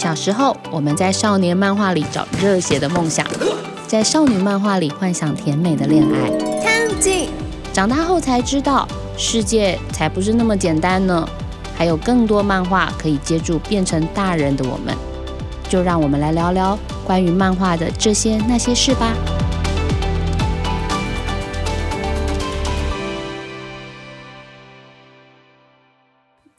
小时候，我们在少年漫画里找热血的梦想，在少女漫画里幻想甜美的恋爱。看景，长大后才知道，世界才不是那么简单呢，还有更多漫画可以接住变成大人的我们。就让我们来聊聊关于漫画的这些那些事吧。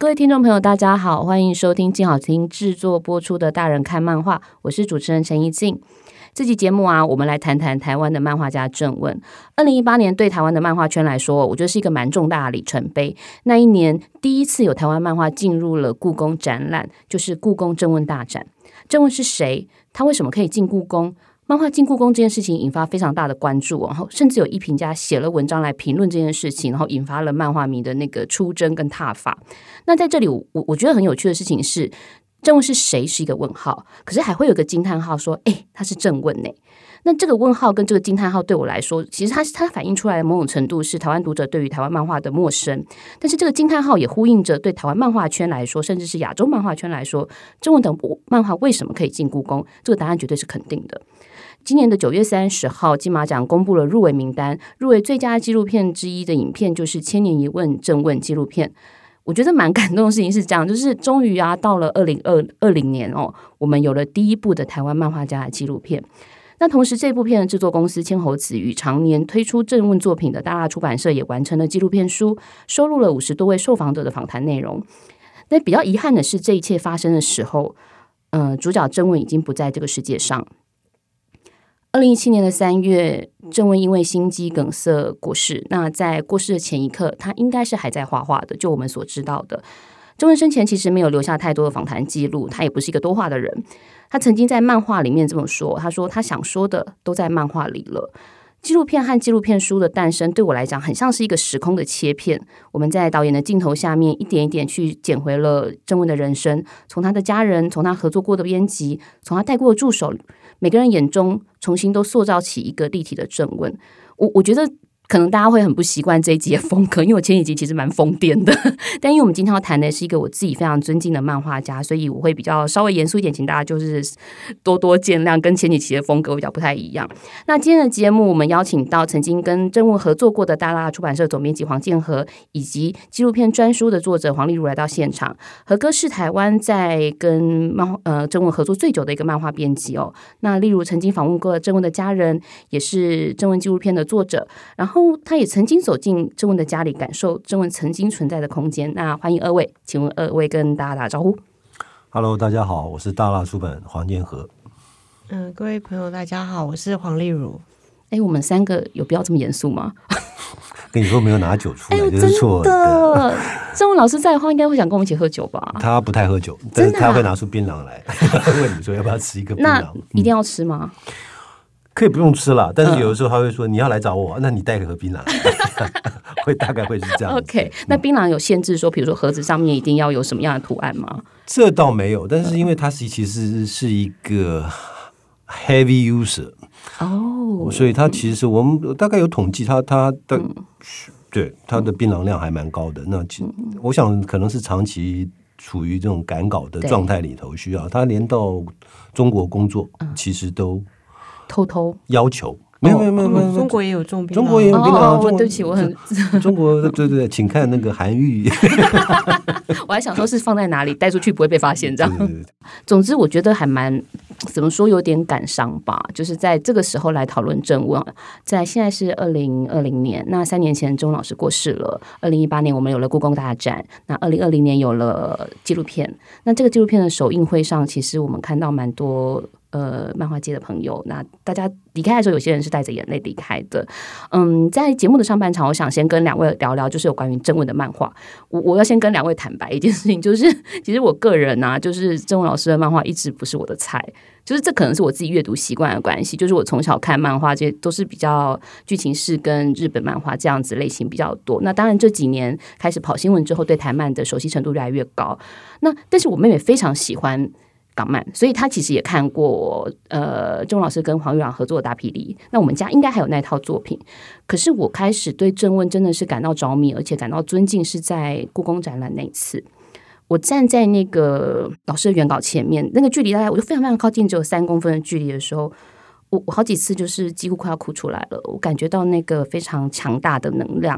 各位听众朋友，大家好，欢迎收听静好听制作播出的《大人看漫画》，我是主持人陈怡静。这期节目啊，我们来谈谈台湾的漫画家郑问。二零一八年对台湾的漫画圈来说，我觉得是一个蛮重大的里程碑。那一年第一次有台湾漫画进入了故宫展览，就是故宫郑问大展。郑问是谁？他为什么可以进故宫？漫画进故宫这件事情引发非常大的关注，然后甚至有一评家写了文章来评论这件事情，然后引发了漫画迷的那个出征跟踏法。那在这里，我我觉得很有趣的事情是，正问是谁是一个问号，可是还会有个惊叹号说，哎，他是正问呢。那这个问号跟这个惊叹号对我来说，其实它是它反映出来的某种程度是台湾读者对于台湾漫画的陌生，但是这个惊叹号也呼应着对台湾漫画圈来说，甚至是亚洲漫画圈来说，郑问等漫画为什么可以进故宫？这个答案绝对是肯定的。今年的九月三十号，金马奖公布了入围名单，入围最佳纪录片之一的影片就是《千年一问》正问纪录片。我觉得蛮感动的事情是这样，就是终于啊，到了二零二二零年哦，我们有了第一部的台湾漫画家的纪录片。那同时，这部片的制作公司千猴子与常年推出正问作品的大大出版社也完成了纪录片书，收录了五十多位受访者的访谈内容。但比较遗憾的是，这一切发生的时候，嗯，主角正问已经不在这个世界上。二零一七年的三月，郑问因为心肌梗塞过世。那在过世的前一刻，他应该是还在画画的。就我们所知道的，郑问生前其实没有留下太多的访谈记录，他也不是一个多话的人。他曾经在漫画里面这么说：“他说他想说的都在漫画里了。”纪录片和纪录片书的诞生，对我来讲很像是一个时空的切片。我们在导演的镜头下面，一点一点去捡回了郑问的人生，从他的家人，从他合作过的编辑，从他带过的助手。每个人眼中重新都塑造起一个立体的正问，我我觉得。可能大家会很不习惯这一集的风格，因为我前几集其实蛮疯癫的。但因为我们今天要谈的是一个我自己非常尊敬的漫画家，所以我会比较稍微严肃一点，请大家就是多多见谅，跟前几期的风格比较不太一样。那今天的节目，我们邀请到曾经跟正问合作过的大拉出版社总编辑黄建和，以及纪录片专书的作者黄丽如来到现场。何哥是台湾在跟漫呃正问合作最久的一个漫画编辑哦。那例如曾经访问过正问的家人，也是正问纪录片的作者，然后。他也曾经走进郑文的家里，感受郑文曾经存在的空间。那欢迎二位，请问二位跟大家打招呼。Hello，大家好，我是大辣书本黄建和。嗯，各位朋友，大家好，我是黄丽茹。哎，我们三个有必要这么严肃吗？跟你说，没有拿酒出来就是错的。郑文老师在的话，应该会想跟我们一起喝酒吧？他不太喝酒，但是他会拿出槟榔来 问你说要不要吃一个槟榔？一定要吃吗？可以不用吃了，但是有的时候他会说你要来找我，那你带盒槟榔，会大概会是这样。OK，那槟榔有限制说，比如说盒子上面一定要有什么样的图案吗？这倒没有，但是因为它是其实是一个 heavy user 哦，所以它其实我们大概有统计，它它的对它的槟榔量还蛮高的。那其我想可能是长期处于这种赶稿的状态里头，需要他连到中国工作，其实都。偷偷要求没有没有没有没有，中国也有种中国也有槟榔。对不起，我很中国对对对，请看那个韩愈。我还想说是放在哪里带出去不会被发现这样。总之，我觉得还蛮怎么说有点感伤吧。就是在这个时候来讨论正问，在现在是二零二零年，那三年前钟老师过世了。二零一八年我们有了故宫大展，那二零二零年有了纪录片。那这个纪录片的首映会上，其实我们看到蛮多。呃，漫画界的朋友，那大家离开的时候，有些人是带着眼泪离开的。嗯，在节目的上半场，我想先跟两位聊聊，就是有关于正文的漫画。我我要先跟两位坦白一件事情，就是 其实我个人呢，就是正文老师的漫画一直不是我的菜，就是这可能是我自己阅读习惯的关系。就是我从小看漫画，这些都是比较剧情式跟日本漫画这样子类型比较多。那当然这几年开始跑新闻之后，对台漫的熟悉程度越来越高。那但是我妹妹非常喜欢。港漫，所以他其实也看过呃，钟老师跟黄玉郎合作的《大霹雳》。那我们家应该还有那套作品。可是我开始对正问真的是感到着迷，而且感到尊敬，是在故宫展览那一次。我站在那个老师的原稿前面，那个距离大概我就非常非常靠近，只有三公分的距离的时候，我我好几次就是几乎快要哭出来了。我感觉到那个非常强大的能量，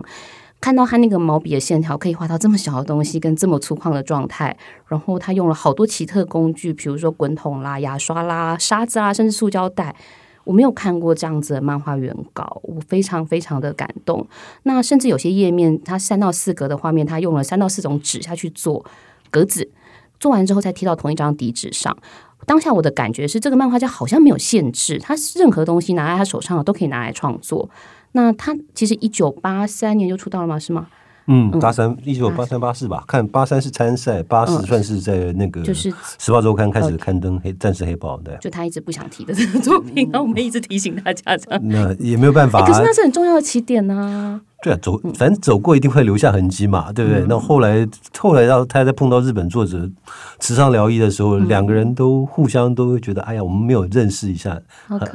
看到他那个毛笔的线条可以画到这么小的东西，跟这么粗犷的状态。然后他用了好多奇特工具，比如说滚筒啦、牙刷啦、沙子啦，甚至塑胶袋。我没有看过这样子的漫画原稿，我非常非常的感动。那甚至有些页面，它三到四格的画面，它用了三到四种纸下去做。格子做完之后再贴到同一张底纸上。当下我的感觉是，这个漫画家好像没有限制，他任何东西拿在他手上的都可以拿来创作。那他其实一九八三年就出道了嘛？是吗？嗯，八三一九八三八四吧，看八三是参赛，八十算是在那个就是《时报周刊》开始刊登黑战士黑豹对，就他一直不想提的这个作品，然后我们一直提醒大家这样，那也没有办法，可是那是很重要的起点呐。对啊，走，反正走过一定会留下痕迹嘛，对不对？那后来，后来到他在碰到日本作者池上辽一的时候，两个人都互相都会觉得，哎呀，我们没有认识一下，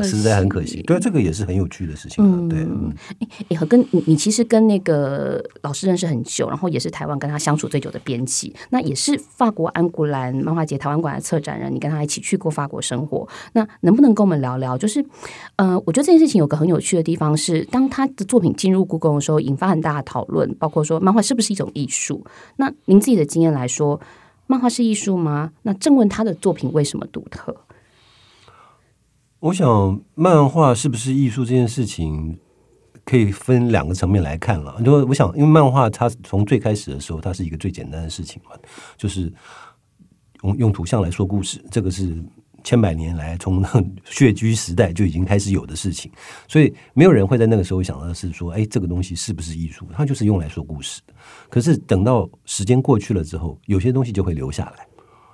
实在很可惜。对，这个也是很有趣的事情。对，嗯哎，和跟你，你其实跟那个老师认识很久，然后也是台湾跟他相处最久的编辑，那也是法国安古兰漫画节台湾馆的策展人，你跟他一起去过法国生活，那能不能跟我们聊聊？就是，呃，我觉得这件事情有个很有趣的地方是，当他的作品进入故宫的时候。引发很大的讨论，包括说漫画是不是一种艺术？那您自己的经验来说，漫画是艺术吗？那正问他的作品为什么独特？我想，漫画是不是艺术这件事情，可以分两个层面来看了。就我想，因为漫画它从最开始的时候，它是一个最简单的事情嘛，就是用用图像来说故事，这个是。千百年来，从血居时代就已经开始有的事情，所以没有人会在那个时候想到是说，哎，这个东西是不是艺术？它就是用来说故事的。可是等到时间过去了之后，有些东西就会留下来。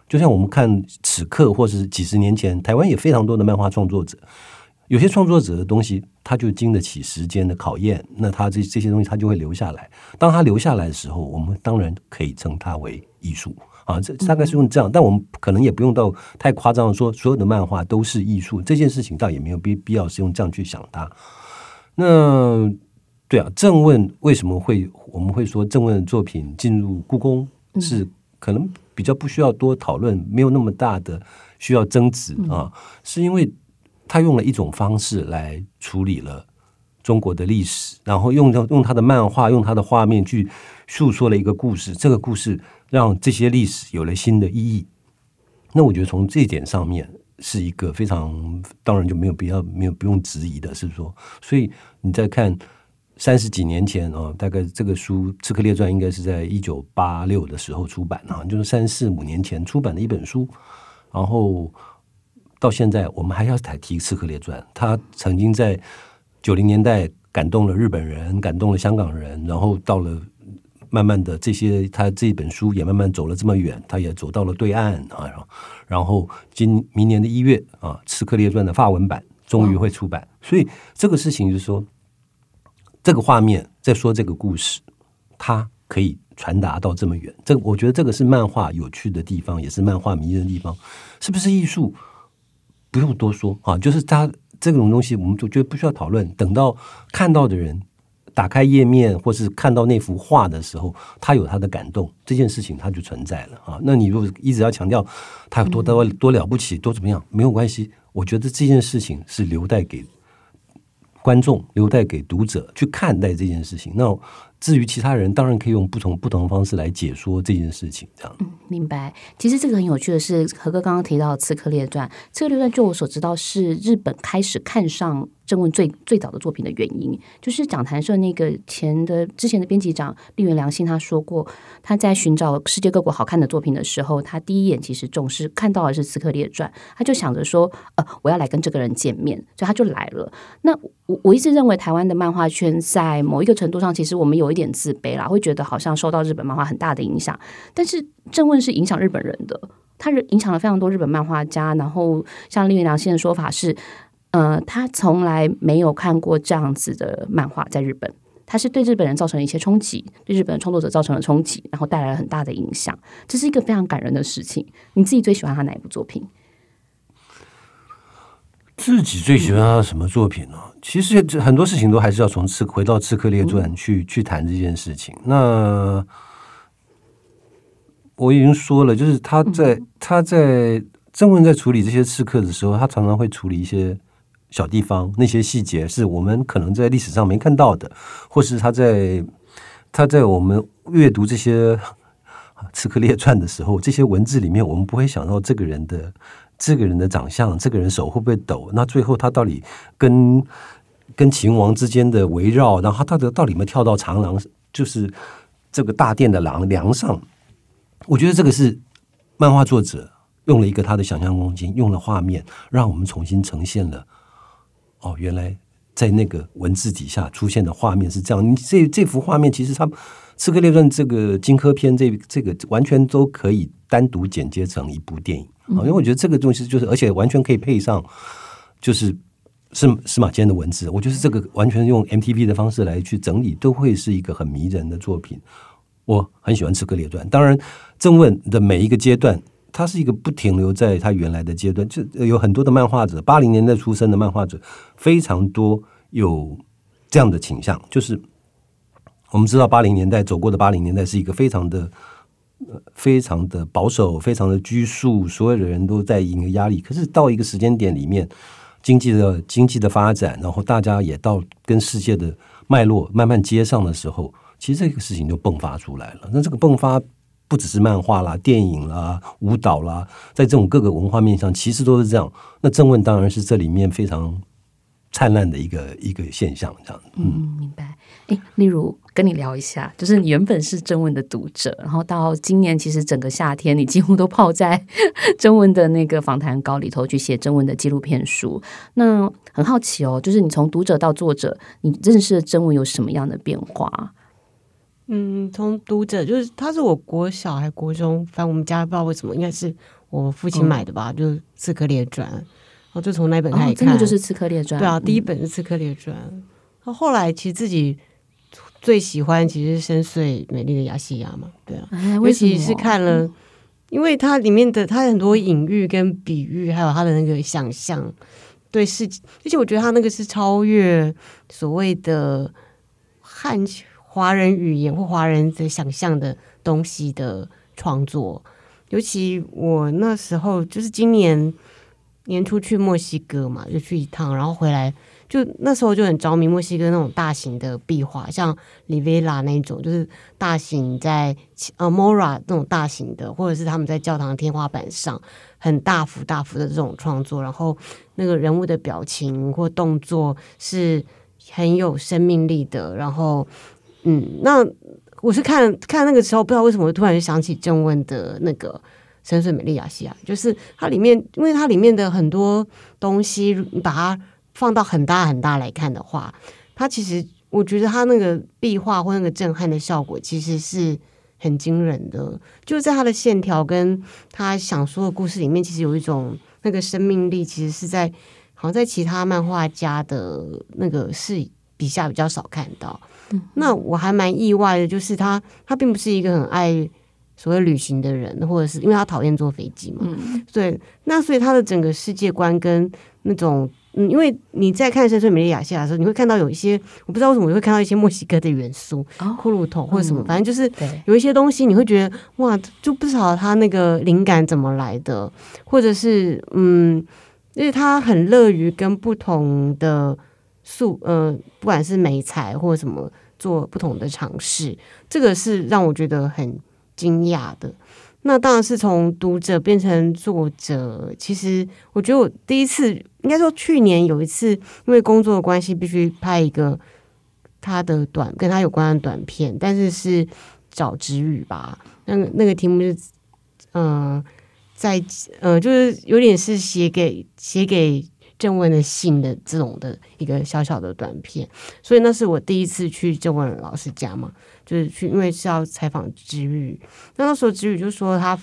就像我们看此刻，或是几十年前，台湾也非常多的漫画创作者，有些创作者的东西，他就经得起时间的考验，那他这这些东西他就会留下来。当他留下来的时候，我们当然可以称它为艺术。啊，这大概是用这样，但我们可能也不用到太夸张的说，所有的漫画都是艺术。这件事情倒也没有必必要是用这样去想它。那对啊，正问为什么会我们会说正问的作品进入故宫是可能比较不需要多讨论，没有那么大的需要争执啊，是因为他用了一种方式来处理了中国的历史，然后用用他的漫画，用他的画面去诉说了一个故事，这个故事。让这些历史有了新的意义，那我觉得从这一点上面是一个非常当然就没有必要没有不用质疑的，是说，所以你在看三十几年前啊，大概这个书《刺客列传》应该是在一九八六的时候出版啊，就是三四五年前出版的一本书，然后到现在我们还要再提《刺客列传》，他曾经在九零年代感动了日本人，感动了香港人，然后到了。慢慢的，这些他这本书也慢慢走了这么远，他也走到了对岸啊。然后今明年的一月啊，《刺客列传》的法文版终于会出版。所以这个事情就是说，这个画面在说这个故事，它可以传达到这么远。这我觉得这个是漫画有趣的地方，也是漫画迷人的地方。是不是艺术？不用多说啊，就是它这种东西，我们就觉得不需要讨论。等到看到的人。打开页面，或是看到那幅画的时候，他有他的感动，这件事情他就存在了啊。那你如果一直要强调他有多多多了不起，多怎么样，没有关系。我觉得这件事情是留待给观众、留待给读者去看待这件事情。那。至于其他人，当然可以用不同不同的方式来解说这件事情，这样。嗯，明白。其实这个很有趣的是，何哥刚刚提到《刺客列传》，《刺客列传》据我所知道是日本开始看上正问最最早的作品的原因，就是讲谈社那个前的之前的编辑长立原良信他说过，他在寻找世界各国好看的作品的时候，他第一眼其实总是看到的是《刺客列传》，他就想着说，呃，我要来跟这个人见面，所以他就来了。那我我一直认为台湾的漫画圈在某一个程度上，其实我们有一。点自卑啦，会觉得好像受到日本漫画很大的影响。但是正问是影响日本人的，他影响了非常多日本漫画家。然后像林元良先的说法是，呃，他从来没有看过这样子的漫画在日本，他是对日本人造成了一些冲击，对日本创作者造成了冲击，然后带来了很大的影响。这是一个非常感人的事情。你自己最喜欢他哪一部作品？自己最喜欢他什么作品呢？其实很多事情都还是要从刺回到《刺客列传》去去谈这件事情。那我已经说了，就是他在他在郑文在处理这些刺客的时候，他常常会处理一些小地方，那些细节是我们可能在历史上没看到的，或是他在他在我们阅读这些刺客列传的时候，这些文字里面，我们不会想到这个人的这个人的长相，这个人手会不会抖？那最后他到底跟跟秦王之间的围绕，然后他到底到底有没有跳到长廊，就是这个大殿的廊梁上？我觉得这个是漫画作者用了一个他的想象空间，用了画面，让我们重新呈现了。哦，原来在那个文字底下出现的画面是这样。你这这幅画面，其实它《刺客列传》这个荆轲篇，这这个完全都可以单独剪接成一部电影啊。因为我觉得这个东西就是，而且完全可以配上就是司司马迁的文字。我觉得这个完全用 MTV 的方式来去整理，都会是一个很迷人的作品。我很喜欢《刺客列传》，当然，正问的每一个阶段，它是一个不停留在它原来的阶段。就有很多的漫画者，八零年代出生的漫画者，非常多有这样的倾向。就是我们知道，八零年代走过的八零年代是一个非常的、非常的保守、非常的拘束，所有的人都在一个压力。可是到一个时间点里面，经济的经济的发展，然后大家也到跟世界的脉络慢慢接上的时候。其实这个事情就迸发出来了。那这个迸发不只是漫画啦、电影啦、舞蹈啦，在这种各个文化面上，其实都是这样。那正问当然是这里面非常灿烂的一个一个现象，这样。嗯，明白。哎，例如跟你聊一下，就是你原本是正问的读者，然后到今年其实整个夏天，你几乎都泡在 正文的那个访谈稿里头去写正文的纪录片书。那很好奇哦，就是你从读者到作者，你认识的正文有什么样的变化？嗯，从读者就是他是我国小还国中，反正我们家不知道为什么，应该是我父亲买的吧，就是《刺客列传》，然后就从那本开始看，真的就是《刺客列传》。对啊，第一本是《刺客列传》，他后来其实自己最喜欢其实是深邃美丽的亚细亚嘛，对啊，尤其是看了，因为它里面的它很多隐喻跟比喻，还有它的那个想象，对世界，而且我觉得他那个是超越所谓的汉。华人语言或华人的想象的东西的创作，尤其我那时候就是今年年初去墨西哥嘛，就去一趟，然后回来就那时候就很着迷墨西哥那种大型的壁画，像里维拉那种，就是大型在呃 Mora 那种大型的，或者是他们在教堂天花板上很大幅大幅的这种创作，然后那个人物的表情或动作是很有生命力的，然后。嗯，那我是看看那个时候，不知道为什么突然就想起正问的那个《深邃美丽亚西亚》，就是它里面，因为它里面的很多东西，你把它放到很大很大来看的话，它其实我觉得它那个壁画或那个震撼的效果，其实是很惊人的。就在它的线条跟他想说的故事里面，其实有一种那个生命力，其实是在好像在其他漫画家的那个是笔下比较少看到。那我还蛮意外的，就是他，他并不是一个很爱所谓旅行的人，或者是因为他讨厌坐飞机嘛。对，那所以他的整个世界观跟那种，嗯，因为你在看《深邃美丽亚细亚》的时候，你会看到有一些，我不知道为什么你会看到一些墨西哥的元素，骷髅头或者什么，反正就是有一些东西，你会觉得哇，就不知道他那个灵感怎么来的，或者是嗯，因为他很乐于跟不同的。素呃，不管是美彩或者什么，做不同的尝试，这个是让我觉得很惊讶的。那当然是从读者变成作者，其实我觉得我第一次，应该说去年有一次，因为工作的关系，必须拍一个他的短跟他有关的短片，但是是找直语吧。那个那个题目是，嗯，在呃，就是有点是写给写给。郑文的信的这种的一个小小的短片，所以那是我第一次去郑文老师家嘛，就是去，因为是要采访知宇。那那时候知宇就说他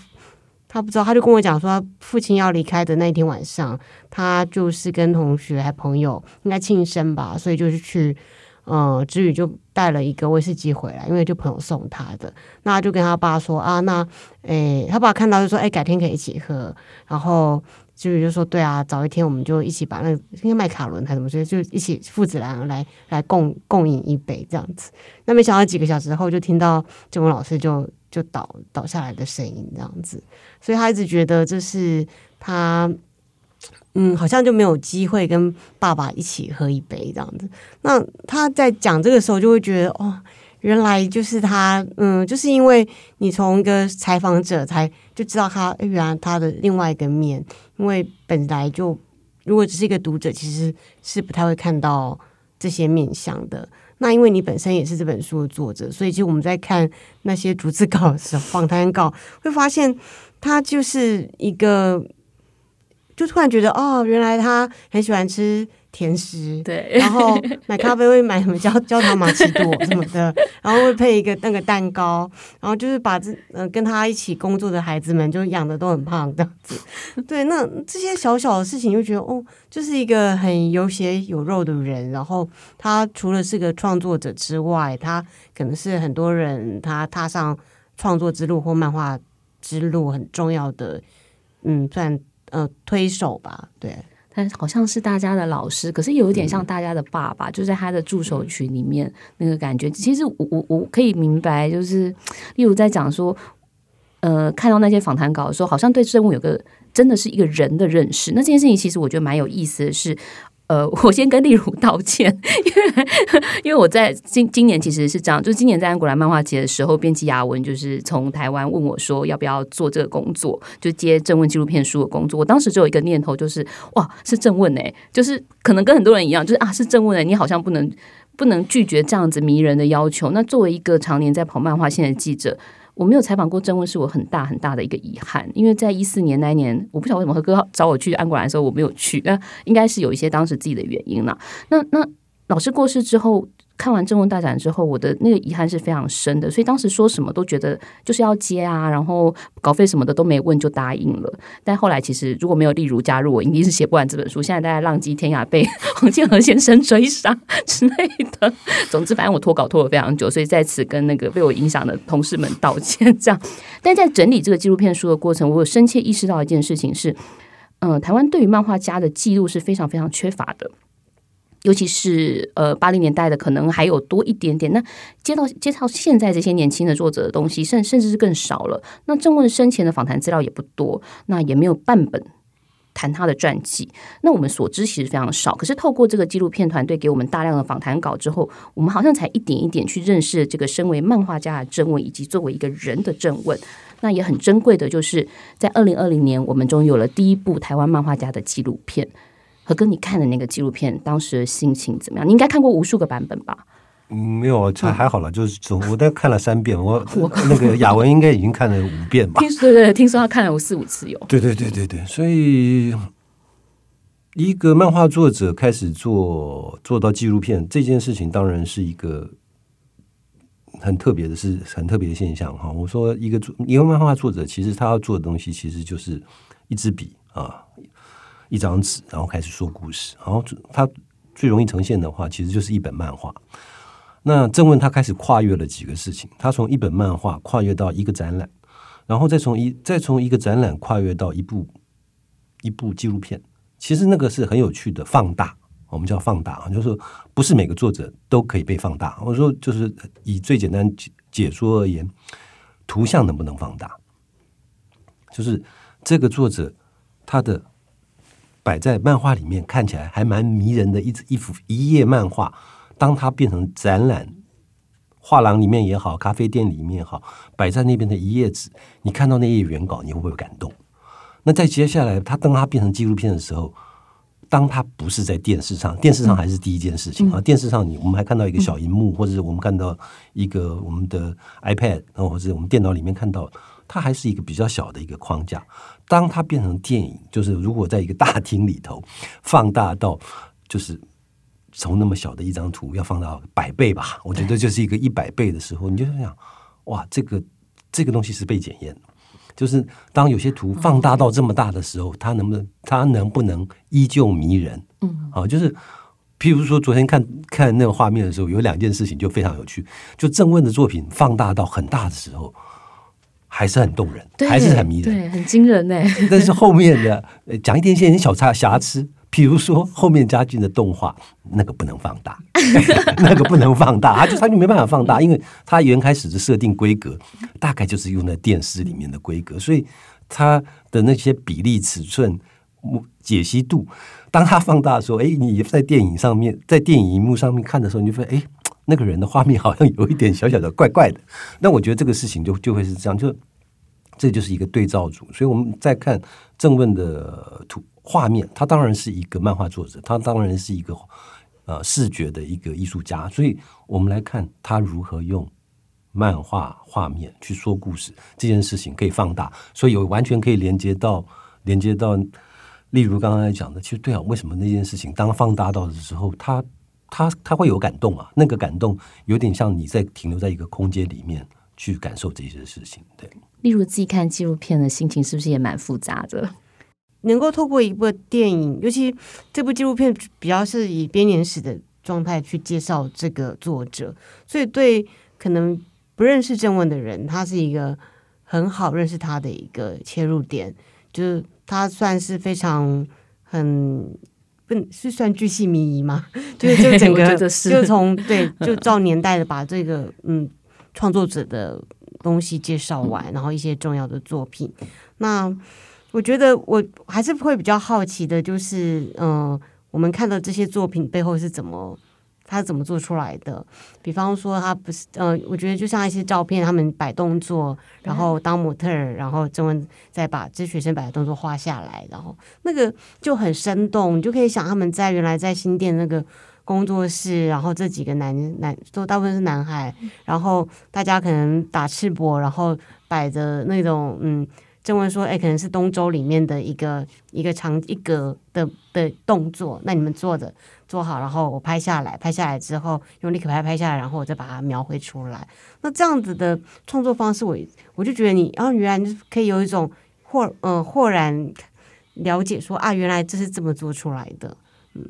他不知道，他就跟我讲说，他父亲要离开的那一天晚上，他就是跟同学还朋友应该庆生吧，所以就是去，嗯，知宇就带了一个威士忌回来，因为就朋友送他的，那就跟他爸说啊，那诶，他爸看到就说，哎，改天可以一起喝，然后。就就说对啊，早一天我们就一起把那个应该麦卡伦还是什么，所以就一起父子俩来来共共饮一杯这样子。那没想到几个小时后，就听到郑文老师就就倒倒下来的声音这样子，所以他一直觉得这是他，嗯，好像就没有机会跟爸爸一起喝一杯这样子。那他在讲这个时候，就会觉得哦，原来就是他，嗯，就是因为你从一个采访者才就知道他原来他的另外一个面，因为本来就如果只是一个读者，其实是不太会看到这些面相的。那因为你本身也是这本书的作者，所以其实我们在看那些逐字稿的时候，访谈稿会发现，他就是一个，就突然觉得哦，原来他很喜欢吃。甜食，对，然后买咖啡会买什么焦焦糖玛奇朵什么的，然后会配一个那个蛋糕，然后就是把这呃跟他一起工作的孩子们就养的都很胖这样子，对，那这些小小的事情就觉得哦，就是一个很有血有肉的人，然后他除了是个创作者之外，他可能是很多人他踏上创作之路或漫画之路很重要的，嗯，算呃推手吧，对。但好像是大家的老师，可是有一点像大家的爸爸，就在他的助手群里面那个感觉。其实我我我可以明白，就是例如在讲说，呃，看到那些访谈稿的时候，好像对生物有个真的是一个人的认识。那这件事情其实我觉得蛮有意思的是。呃，我先跟丽如道歉，因为因为我在今今年其实是这样，就是今年在安古兰漫画节的时候，编辑雅文就是从台湾问我说要不要做这个工作，就接正问纪录片书的工作。我当时只有一个念头，就是哇，是正问哎，就是可能跟很多人一样，就是啊，是正问哎，你好像不能不能拒绝这样子迷人的要求。那作为一个常年在跑漫画线的记者。我没有采访过郑问，是我很大很大的一个遗憾。因为在一四年那一年，我不晓得为什么何哥找我去安国兰的时候，我没有去。那应该是有一些当时自己的原因了。那那老师过世之后。看完《正文大展》之后，我的那个遗憾是非常深的，所以当时说什么都觉得就是要接啊，然后稿费什么的都没问就答应了。但后来其实如果没有例如加入，我一定是写不完这本书。现在大家浪迹天涯，被黄建和先生追杀之类的。总之，反正我拖稿拖了非常久，所以在此跟那个被我影响的同事们道歉。这样，但在整理这个纪录片书的过程，我有深切意识到一件事情是，嗯，台湾对于漫画家的记录是非常非常缺乏的。尤其是呃八零年代的，可能还有多一点点。那接到接到现在这些年轻的作者的东西，甚甚至是更少了。那郑问生前的访谈资料也不多，那也没有半本谈他的传记。那我们所知其实非常少。可是透过这个纪录片团队给我们大量的访谈稿之后，我们好像才一点一点去认识这个身为漫画家的郑问，以及作为一个人的郑问。那也很珍贵的，就是在二零二零年，我们终于有了第一部台湾漫画家的纪录片。和跟你看的那个纪录片，当时的心情怎么样？你应该看过无数个版本吧？嗯，没有，这还好了，就是总我大概看了三遍。我 我那个雅文应该已经看了五遍吧？听说对对，听说他看了有四五次有。对对对对对，所以一个漫画作者开始做做到纪录片这件事情，当然是一个很特别的，是很特别的现象哈。我说一个作一个漫画作者，其实他要做的东西，其实就是一支笔啊。一张纸，然后开始说故事，然后他最容易呈现的话，其实就是一本漫画。那正问他开始跨越了几个事情，他从一本漫画跨越到一个展览，然后再从一再从一个展览跨越到一部一部纪录片。其实那个是很有趣的放大，我们叫放大啊，就是不是每个作者都可以被放大。我说就是以最简单解说而言，图像能不能放大？就是这个作者他的。摆在漫画里面看起来还蛮迷人的一一幅一页漫画，当它变成展览画廊里面也好，咖啡店里面也好，摆在那边的一页纸，你看到那页原稿，你会不会感动？那在接下来，它当它变成纪录片的时候，当它不是在电视上，电视上还是第一件事情啊。电视上你我们还看到一个小荧幕，或者是我们看到一个我们的 iPad，然后或者我们电脑里面看到。它还是一个比较小的一个框架，当它变成电影，就是如果在一个大厅里头 放大到，就是从那么小的一张图要放到百倍吧，我觉得就是一个一百倍的时候，你就想，哇，这个这个东西是被检验的，就是当有些图放大到这么大的时候，它能不能它能不能依旧迷人？嗯，好，就是譬如说昨天看看那个画面的时候，有两件事情就非常有趣，就郑问的作品放大到很大的时候。还是很动人，还是很迷人，对，很惊人呢。但是后面的 讲一点些小差瑕疵，比如说后面加进的动画，那个不能放大，那个不能放大，他就他就没办法放大，因为他原开始的设定规格大概就是用在电视里面的规格，所以它的那些比例、尺寸、解析度，当他放大的时候，哎，你在电影上面，在电影荧幕上面看的时候，你就发现，哎，那个人的画面好像有一点小小的怪怪的。那我觉得这个事情就就会是这样，就这就是一个对照组。所以我们再看正问的图。画面，他当然是一个漫画作者，他当然是一个呃视觉的一个艺术家，所以我们来看他如何用漫画画面去说故事这件事情可以放大，所以有完全可以连接到连接到，例如刚才讲的，其实对啊，为什么那件事情当放大到的时候，他他他会有感动啊？那个感动有点像你在停留在一个空间里面去感受这些事情，对。例如自己看纪录片的心情是不是也蛮复杂的？能够透过一部电影，尤其这部纪录片比较是以编年史的状态去介绍这个作者，所以对可能不认识正问的人，他是一个很好认识他的一个切入点。就是他算是非常很不 是算巨细靡遗吗？就是就整 个就从对就照年代的把这个嗯创作者的东西介绍完，然后一些重要的作品那。我觉得我还是会比较好奇的，就是嗯，我们看到这些作品背后是怎么，他怎么做出来的？比方说，他不是，呃，我觉得就像一些照片，他们摆动作，然后当模特，然后郑文再把这学生摆的动作画下来，然后那个就很生动，你就可以想他们在原来在新店那个工作室，然后这几个男男都大部分是男孩，然后大家可能打赤膊，然后摆着那种嗯。正文说：“哎，可能是东周里面的一个一个长一格的的动作，那你们做的做好，然后我拍下来，拍下来之后用立可拍拍下来，然后我再把它描绘出来。那这样子的创作方式，我我就觉得你，哦，原来你可以有一种豁嗯豁然了解，说啊，原来这是这么做出来的。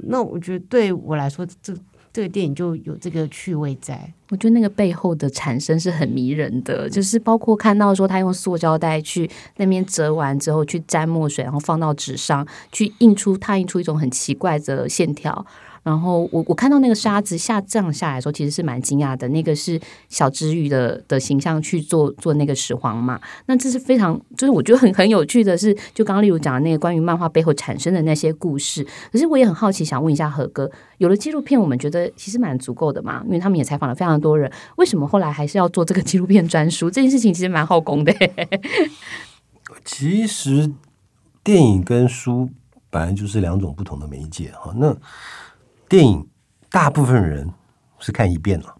那我觉得对我来说，这。”这个电影就有这个趣味在，我觉得那个背后的产生是很迷人的，就是包括看到说他用塑胶袋去那边折完之后去沾墨水，然后放到纸上去印出，拓印出一种很奇怪的线条。然后我我看到那个沙子下降下来的时候，其实是蛮惊讶的。那个是小之玉的的形象去做做那个始皇嘛？那这是非常就是我觉得很很有趣的是，就刚刚例如讲的那个关于漫画背后产生的那些故事。可是我也很好奇，想问一下何哥，有了纪录片，我们觉得其实蛮足够的嘛？因为他们也采访了非常多人，为什么后来还是要做这个纪录片专书？这件事情其实蛮耗工的。其实电影跟书本来就是两种不同的媒介哈。那电影大部分人是看一遍了，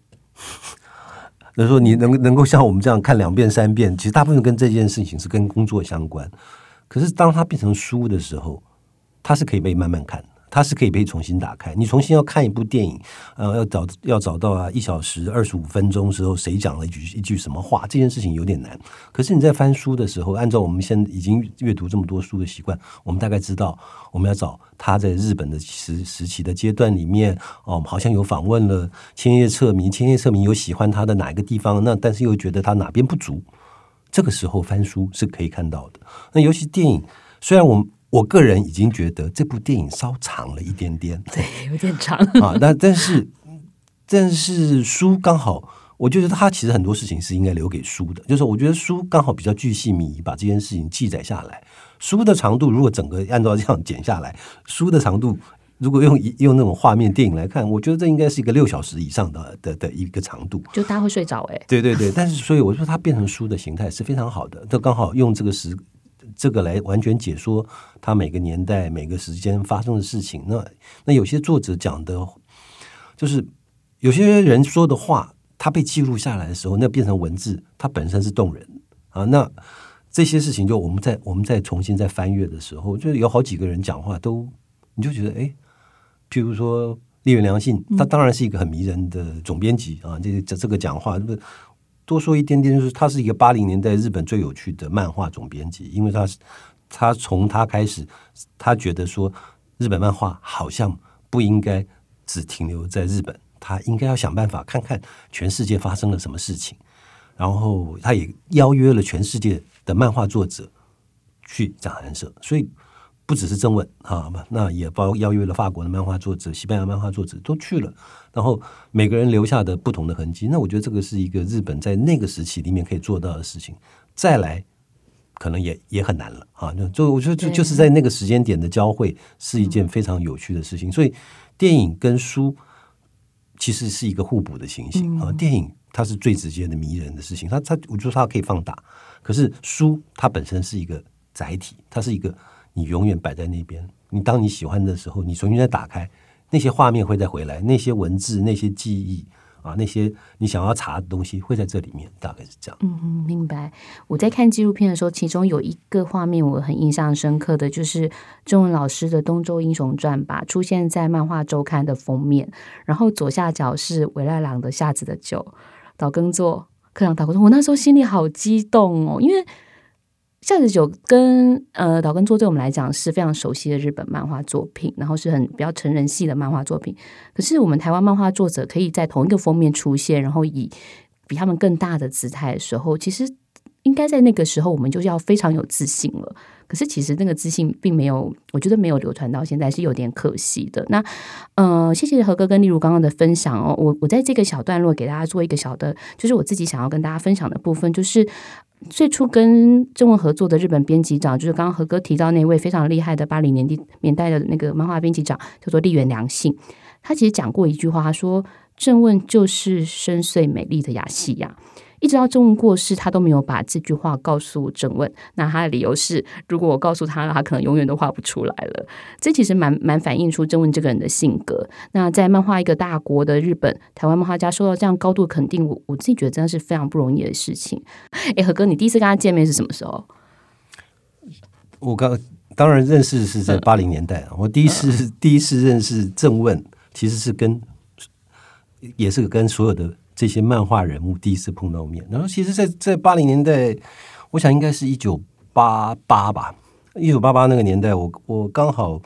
那说你能能够像我们这样看两遍三遍，其实大部分跟这件事情是跟工作相关。可是当它变成书的时候，它是可以被慢慢看。它是可以被重新打开。你重新要看一部电影，呃，要找要找到啊，一小时二十五分钟时候谁讲了一句一句什么话，这件事情有点难。可是你在翻书的时候，按照我们现已经阅读这么多书的习惯，我们大概知道我们要找他在日本的时时期的阶段里面，哦，好像有访问了千叶彻明，千叶彻明有喜欢他的哪一个地方，那但是又觉得他哪边不足，这个时候翻书是可以看到的。那尤其电影，虽然我们。我个人已经觉得这部电影稍长了一点点，对，有点长 啊。但但是但是书刚好，我觉得它其实很多事情是应该留给书的。就是我觉得书刚好比较巨细靡遗，把这件事情记载下来。书的长度如果整个按照这样剪下来，书的长度如果用用那种画面电影来看，我觉得这应该是一个六小时以上的的的一个长度，就大家会睡着哎。对对对，但是所以我说它变成书的形态是非常好的，这刚好用这个时。这个来完全解说他每个年代每个时间发生的事情。那那有些作者讲的，就是有些人说的话，他被记录下来的时候，那变成文字，它本身是动人啊。那这些事情，就我们在我们再重新再翻阅的时候，就有好几个人讲话，都你就觉得，哎，譬如说立原良信，他当然是一个很迷人的总编辑啊。这这这个讲话，不多说一点点，就是他是一个八零年代日本最有趣的漫画总编辑，因为他是他从他开始，他觉得说日本漫画好像不应该只停留在日本，他应该要想办法看看全世界发生了什么事情，然后他也邀约了全世界的漫画作者去讲韩社，所以不不只是正文啊，那也包邀约了法国的漫画作者、西班牙漫画作者都去了，然后每个人留下的不同的痕迹。那我觉得这个是一个日本在那个时期里面可以做到的事情。再来，可能也也很难了啊！就就我觉得就就是在那个时间点的交汇是一件非常有趣的事情。所以电影跟书其实是一个互补的情形啊。电影它是最直接的迷人的事情，它它我觉得它可以放大，可是书它本身是一个载体，它是一个。你永远摆在那边。你当你喜欢的时候，你重新再打开那些画面会再回来，那些文字、那些记忆啊，那些你想要查的东西会在这里面，大概是这样。嗯，明白。我在看纪录片的时候，其中有一个画面我很印象深刻的就是中文老师的《东周英雄传》吧，出现在漫画周刊的封面，然后左下角是韦赖朗的《夏子的酒》，岛耕作课长岛耕作，我那时候心里好激动哦，因为。夏子酒跟呃岛根作对我们来讲是非常熟悉的日本漫画作品，然后是很比较成人系的漫画作品。可是我们台湾漫画作者可以在同一个封面出现，然后以比他们更大的姿态的时候，其实应该在那个时候我们就要非常有自信了。可是其实那个自信并没有，我觉得没有流传到现在是有点可惜的。那呃，谢谢何哥跟例如刚刚的分享哦。我我在这个小段落给大家做一个小的，就是我自己想要跟大家分享的部分，就是。最初跟正文合作的日本编辑长，就是刚刚何哥提到那位非常厉害的八零年代年代的那个漫画编辑长，叫做立原良信。他其实讲过一句话，他说正问就是深邃美丽的雅西亚。一直到正问过世，他都没有把这句话告诉正问。那他的理由是，如果我告诉他了，他可能永远都画不出来了。这其实蛮蛮反映出正问这个人的性格。那在漫画一个大国的日本，台湾漫画家受到这样高度肯定，我我自己觉得真的是非常不容易的事情。哎，何哥，你第一次跟他见面是什么时候？我刚当然认识是在八零年代啊。我第一次第一次认识正问，其实是跟也是跟所有的。这些漫画人物第一次碰到面，然后其实，在在八零年代，我想应该是一九八八吧，一九八八那个年代，我我刚好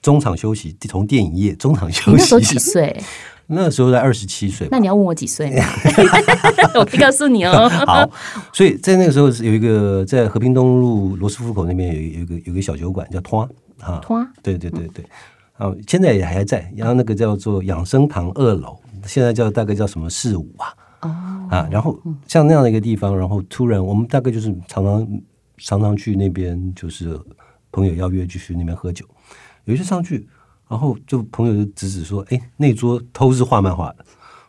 中场休息，从电影业中场休息。那时候几岁？那时候在二十七岁。那你要问我几岁？我可以告诉你哦。好，所以在那个时候有一个在和平东路罗斯福口那边有有一个有个小酒馆叫托啊，托，对对对对，啊，现在也还在，然后那个叫做养生堂二楼。现在叫大概叫什么四五啊？哦啊，然后像那样的一个地方，然后突然我们大概就是常常常常去那边，就是朋友邀约就去那边喝酒。有一次上去，然后就朋友就指指说：“哎，那桌都是画漫画的。”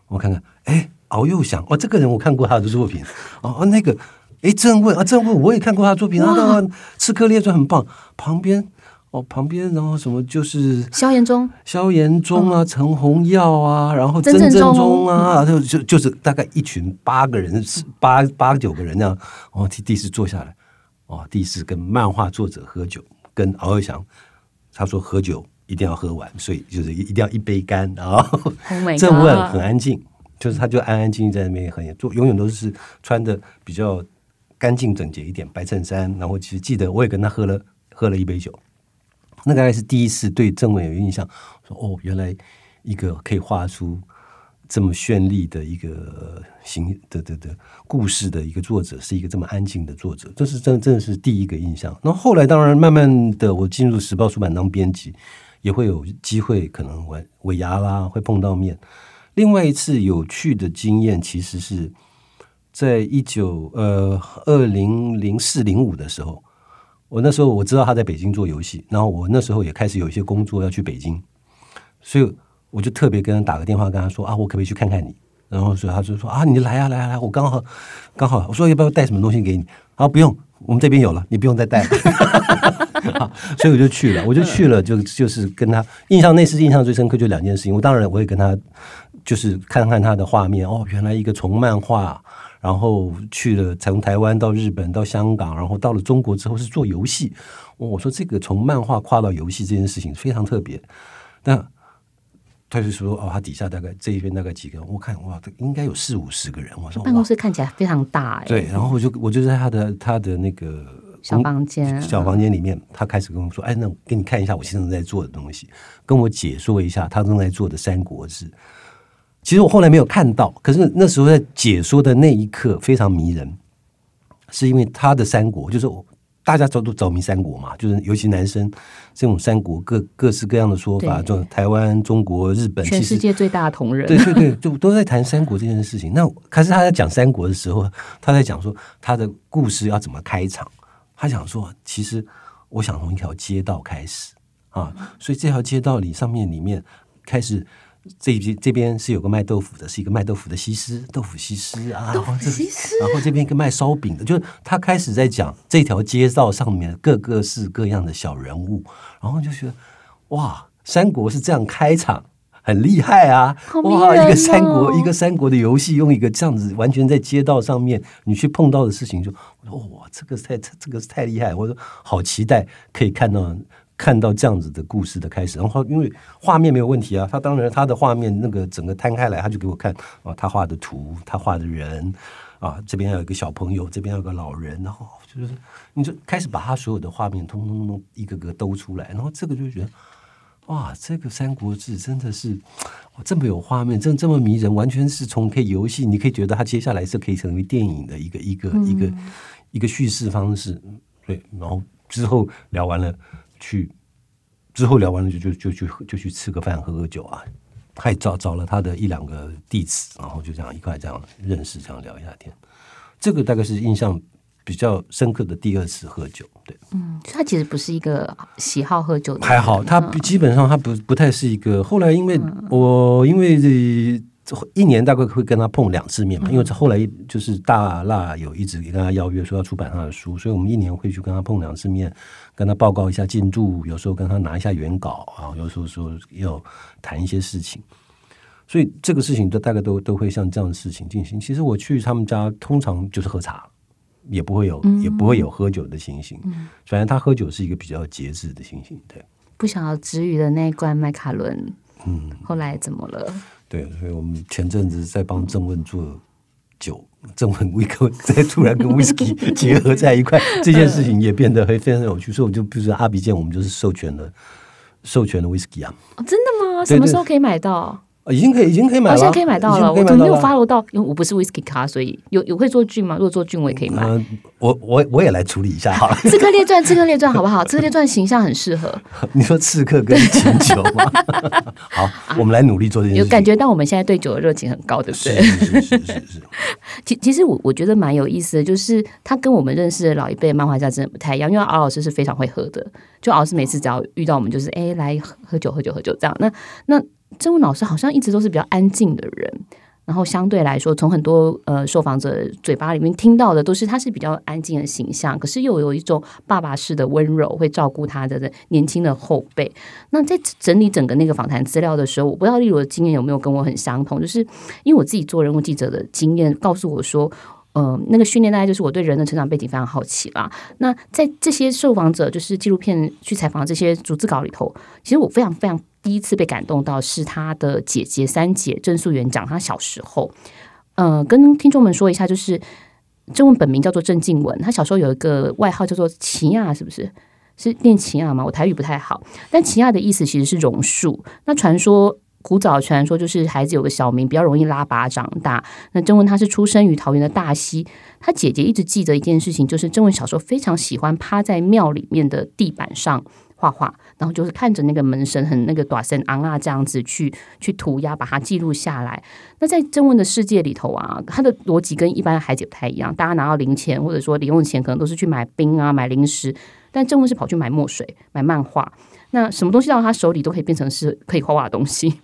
我看看，哎，敖幼祥，哦，这个人我看过他的作品。哦，那个，哎，郑问啊，郑问我也看过他的作品啊，《刺客列传》很棒。旁边。哦，旁边然后什么就是萧炎中、萧炎中啊，陈红耀啊，然后曾正中啊，就就就是大概一群八个人，八八九个人那样。哦，第第一次坐下来，哦，第一次跟漫画作者喝酒，跟敖尔祥，他说喝酒一定要喝完，所以就是一一定要一杯干。然后郑问 很安静，就是他就安安静静在那边很做，永远都是穿的比较干净整洁一点，白衬衫。然后其实记得我也跟他喝了喝了一杯酒。那大概是第一次对正文有印象，说哦，原来一个可以画出这么绚丽的一个形的的的故事的一个作者，是一个这么安静的作者，这是真真的是第一个印象。那后来当然慢慢的，我进入时报出版当编辑，也会有机会可能尾尾牙啦会碰到面。另外一次有趣的经验，其实是在一九呃二零零四零五的时候。我那时候我知道他在北京做游戏，然后我那时候也开始有一些工作要去北京，所以我就特别跟他打个电话，跟他说啊，我可不可以去看看你？然后所以他就说啊，你来啊，来啊来，我刚好刚好，我说要不要带什么东西给你？啊，不用，我们这边有了，你不用再带了。所以我就去了，我就去了，就就是跟他印象那次印象最深刻就两件事情。我当然我也跟他就是看看他的画面，哦，原来一个从漫画。然后去了，从台湾到日本到香港，然后到了中国之后是做游戏。我说这个从漫画跨到游戏这件事情非常特别。那他就说哦，他底下大概这一边大概几个？我看哇，应该有四五十个人。我说办公室看起来非常大哎。对，然后我就我就在他的他的那个小房间小房间里面，他开始跟我说：“哎，那给你看一下我现在在做的东西，跟我解说一下他正在做的《三国志》。”其实我后来没有看到，可是那时候在解说的那一刻非常迷人，是因为他的三国就是大家都都着迷三国嘛，就是尤其男生这种三国各各式各样的说法，就台湾、中国、日本，全世界最大的同人，对对对，就都在谈三国这件事情。那可是他在讲三国的时候，他在讲说他的故事要怎么开场。他想说，其实我想从一条街道开始啊，所以这条街道里上面里面开始。这边这边是有个卖豆腐的，是一个卖豆腐的西施，豆腐西施啊，豆腐西施。然后这边一个卖烧饼的，就是他开始在讲这条街道上面各个式各样的小人物，然后就觉得哇，三国是这样开场，很厉害啊！哇，一个三国，一个三国的游戏，用一个这样子完全在街道上面你去碰到的事情，就哇，这个太这个是太厉害，我说好期待可以看到。看到这样子的故事的开始，然后因为画面没有问题啊，他当然他的画面那个整个摊开来，他就给我看啊，他画的图，他画的人啊，这边有一个小朋友，这边有个老人，然后就是你就开始把他所有的画面通通通通一个个兜出来，然后这个就觉得哇，这个《三国志》真的是这么有画面，真这么迷人，完全是从可以游戏，你可以觉得它接下来是可以成为电影的一个一个一个一个叙事方式，对，然后之后聊完了。去之后聊完了就就就就就去吃个饭喝个酒啊，还找找了他的一两个弟子，然后就这样一块这样认识，这样聊一下天。这个大概是印象比较深刻的第二次喝酒。对，嗯，他其实不是一个喜好喝酒的，还好他基本上他不不太是一个。后来因为我因为。一年大概会跟他碰两次面嘛，因为后来就是大辣有一直跟他邀约说要出版他的书，所以我们一年会去跟他碰两次面，跟他报告一下进度，有时候跟他拿一下原稿啊，有时候说要谈一些事情，所以这个事情都大概都都会像这样的事情进行。其实我去他们家通常就是喝茶，也不会有也不会有喝酒的情形。反正他喝酒是一个比较节制的情形，对。不想要止语的那一罐麦卡伦，嗯，后来怎么了？对，所以我们前阵子在帮郑问做酒，郑问威克再突然跟威士忌结合在一块，这件事情也变得非常有趣。所以我就比如说阿比健，我们就是授权了授权的威士忌啊。哦，真的吗？什么时候可以买到？已经可以，已经可以买了。现在可以买到了。我怎么没有 follow 到？因为我不是 whisky 卡，所以有有会做菌吗？如果做菌，我也可以买。我我我也来处理一下好了。刺客列传，刺客列传好不好？刺客列传形象很适合。你说刺客跟清酒吗？好，我们来努力做这件事。有感觉到我们现在对酒的热情很高，对不对？是是是是是。其其实我我觉得蛮有意思的，就是他跟我们认识的老一辈漫画家真的不太一样，因为敖老师是非常会喝的。就敖老师每次只要遇到我们，就是哎来喝酒喝酒喝酒这样。那那。郑文老师好像一直都是比较安静的人，然后相对来说，从很多呃受访者嘴巴里面听到的都是他是比较安静的形象，可是又有一种爸爸式的温柔，会照顾他的年轻的后辈。那在整理整个那个访谈资料的时候，我不知道例如的经验有没有跟我很相同，就是因为我自己做人物记者的经验告诉我说，呃，那个训练大概就是我对人的成长背景非常好奇啦。那在这些受访者就是纪录片去采访这些逐字稿里头，其实我非常非常。第一次被感动到是他的姐姐三姐郑素媛讲他小时候，呃，跟听众们说一下，就是郑文本名叫做郑静文，他小时候有一个外号叫做奇亚，是不是？是念奇亚吗？我台语不太好，但奇亚的意思其实是榕树。那传说古早传说就是孩子有个小名比较容易拉拔长大。那郑文他是出生于桃园的大溪，他姐姐一直记得一件事情，就是郑文小时候非常喜欢趴在庙里面的地板上。画画，然后就是看着那个门神很那个短身昂啊这样子去去涂鸦，把它记录下来。那在郑文的世界里头啊，他的逻辑跟一般的孩子不太一样。大家拿到零钱或者说零用钱，可能都是去买冰啊、买零食，但郑文是跑去买墨水、买漫画。那什么东西到他手里都可以变成是可以画画的东西。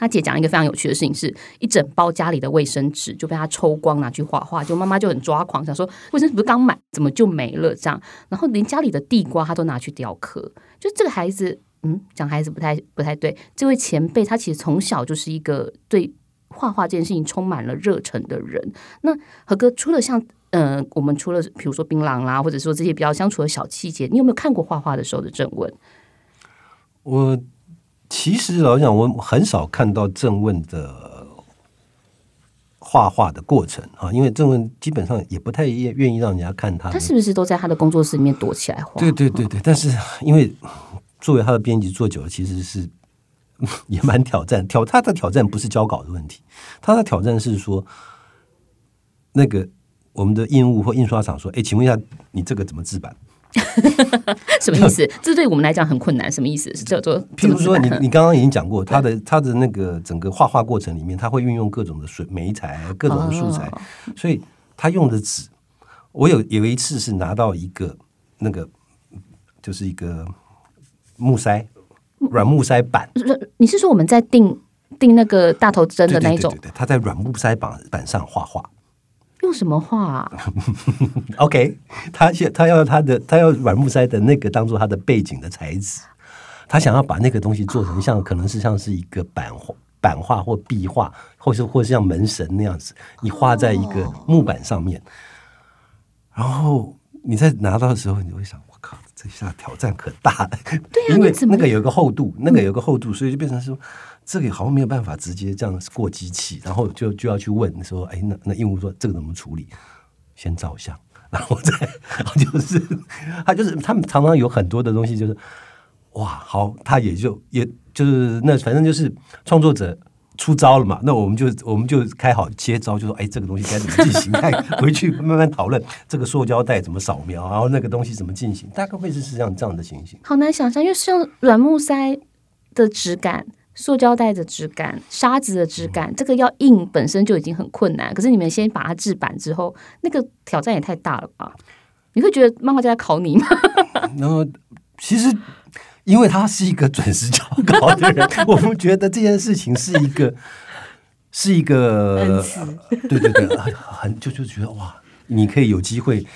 他姐讲一个非常有趣的事情，是一整包家里的卫生纸就被他抽光拿去画画，就妈妈就很抓狂，想说卫生纸不是刚买，怎么就没了？这样，然后连家里的地瓜他都拿去雕刻。就这个孩子，嗯，讲孩子不太不太对。这位前辈他其实从小就是一个对画画这件事情充满了热忱的人。那何哥除了像嗯，我们除了比如说槟榔啦，或者说这些比较相处的小细节，你有没有看过画画的时候的正文？我。其实老实讲，我很少看到郑问的画画的过程啊，因为郑问基本上也不太愿愿意让人家看他。他是不是都在他的工作室里面躲起来画？对对对对，但是因为作为他的编辑做久了，其实是 也蛮挑战。挑他的挑战不是交稿的问题，他的挑战是说那个我们的印务或印刷厂说：“哎，请问一下，你这个怎么制版？” 什么意思？这对我们来讲很困难。什么意思？是叫做？譬如说，你你刚刚已经讲过，他的他的那个整个画画过程里面，他会运用各种的水媒材、各种的素材，所以他用的纸，我有有一次是拿到一个那个，就是一个木塞软木塞板。你是说我们在订订那个大头针的那一种？对，他在软木塞板板上画画。用什么画？OK，他现他要他的他要软木塞的那个当做他的背景的材质，他想要把那个东西做成像可能是像是一个版画、版画或壁画，或是或是像门神那样子，你画在一个木板上面，然后你在拿到的时候，你会想：我靠，这下挑战可大了。对因为那个有个厚度，那个有个厚度，所以就变成说。这个好像没有办法直接这样过机器，然后就就要去问说，哎，那那鹦鹉说这个怎么处理？先照相，然后再然后就是他就是他们常常有很多的东西，就是哇，好，他也就也就是那反正就是创作者出招了嘛，那我们就我们就开好接招，就说哎，这个东西该怎么进行？看回去慢慢讨论这个塑胶袋怎么扫描，然后那个东西怎么进行，大概会是是这样这样的情形。好难想象，因为像软木塞的质感。塑胶袋的质感、沙子的质感，这个要硬本身就已经很困难。可是你们先把它制版之后，那个挑战也太大了吧？你会觉得漫画家在考你吗？然后其实，因为他是一个准时交稿的人，我们觉得这件事情是一个是一个，对对对，很就就觉得哇，你可以有机会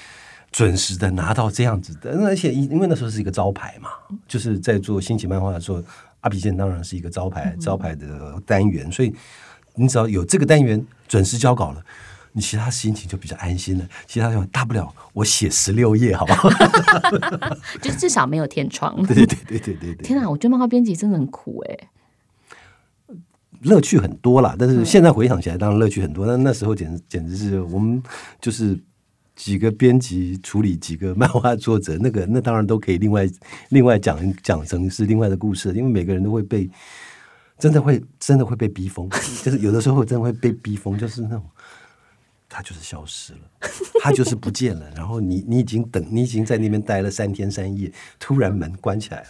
准时的拿到这样子的，而且因为那时候是一个招牌嘛，就是在做新奇漫画的时候。阿比剑当然是一个招牌招牌的单元，所以你只要有这个单元准时交稿了，你其他心情就比较安心了。其他就大不了我写十六页，好不好？就至少没有天窗。对对对对对对对！天哪，我觉得漫画编辑真的很苦哎。乐趣很多啦，但是现在回想起来，当然乐趣很多。但那时候简直简直是我们就是。几个编辑处理几个漫画作者，那个 那当然都可以另外另外讲讲成是另外的故事，因为每个人都会被真的会真的会被逼疯，就是有的时候真的会被逼疯，就是那种他就是消失了，他就是不见了，然后你你已经等你已经在那边待了三天三夜，突然门关起来了，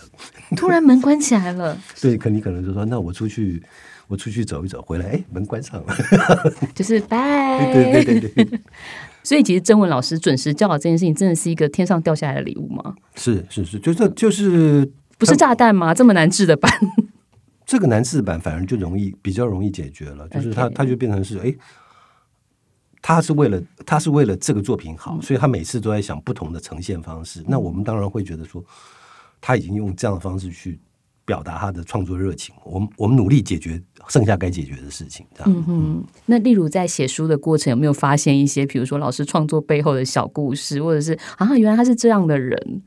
突然门关起来了，对，可你可能就说那我出去我出去走一走，回来哎门关上了，就是拜，对对对对对。所以，其实曾文老师准时教导这件事情，真的是一个天上掉下来的礼物吗？是是是，就是就是不是炸弹吗？这么难治的版，这个难治版反而就容易比较容易解决了。就是他他就变成是哎，他是为了他是为了这个作品好，所以他每次都在想不同的呈现方式。那我们当然会觉得说，他已经用这样的方式去。表达他的创作热情，我们我们努力解决剩下该解决的事情。这样，嗯哼。那例如在写书的过程，有没有发现一些，比如说老师创作背后的小故事，或者是啊，原来他是这样的人？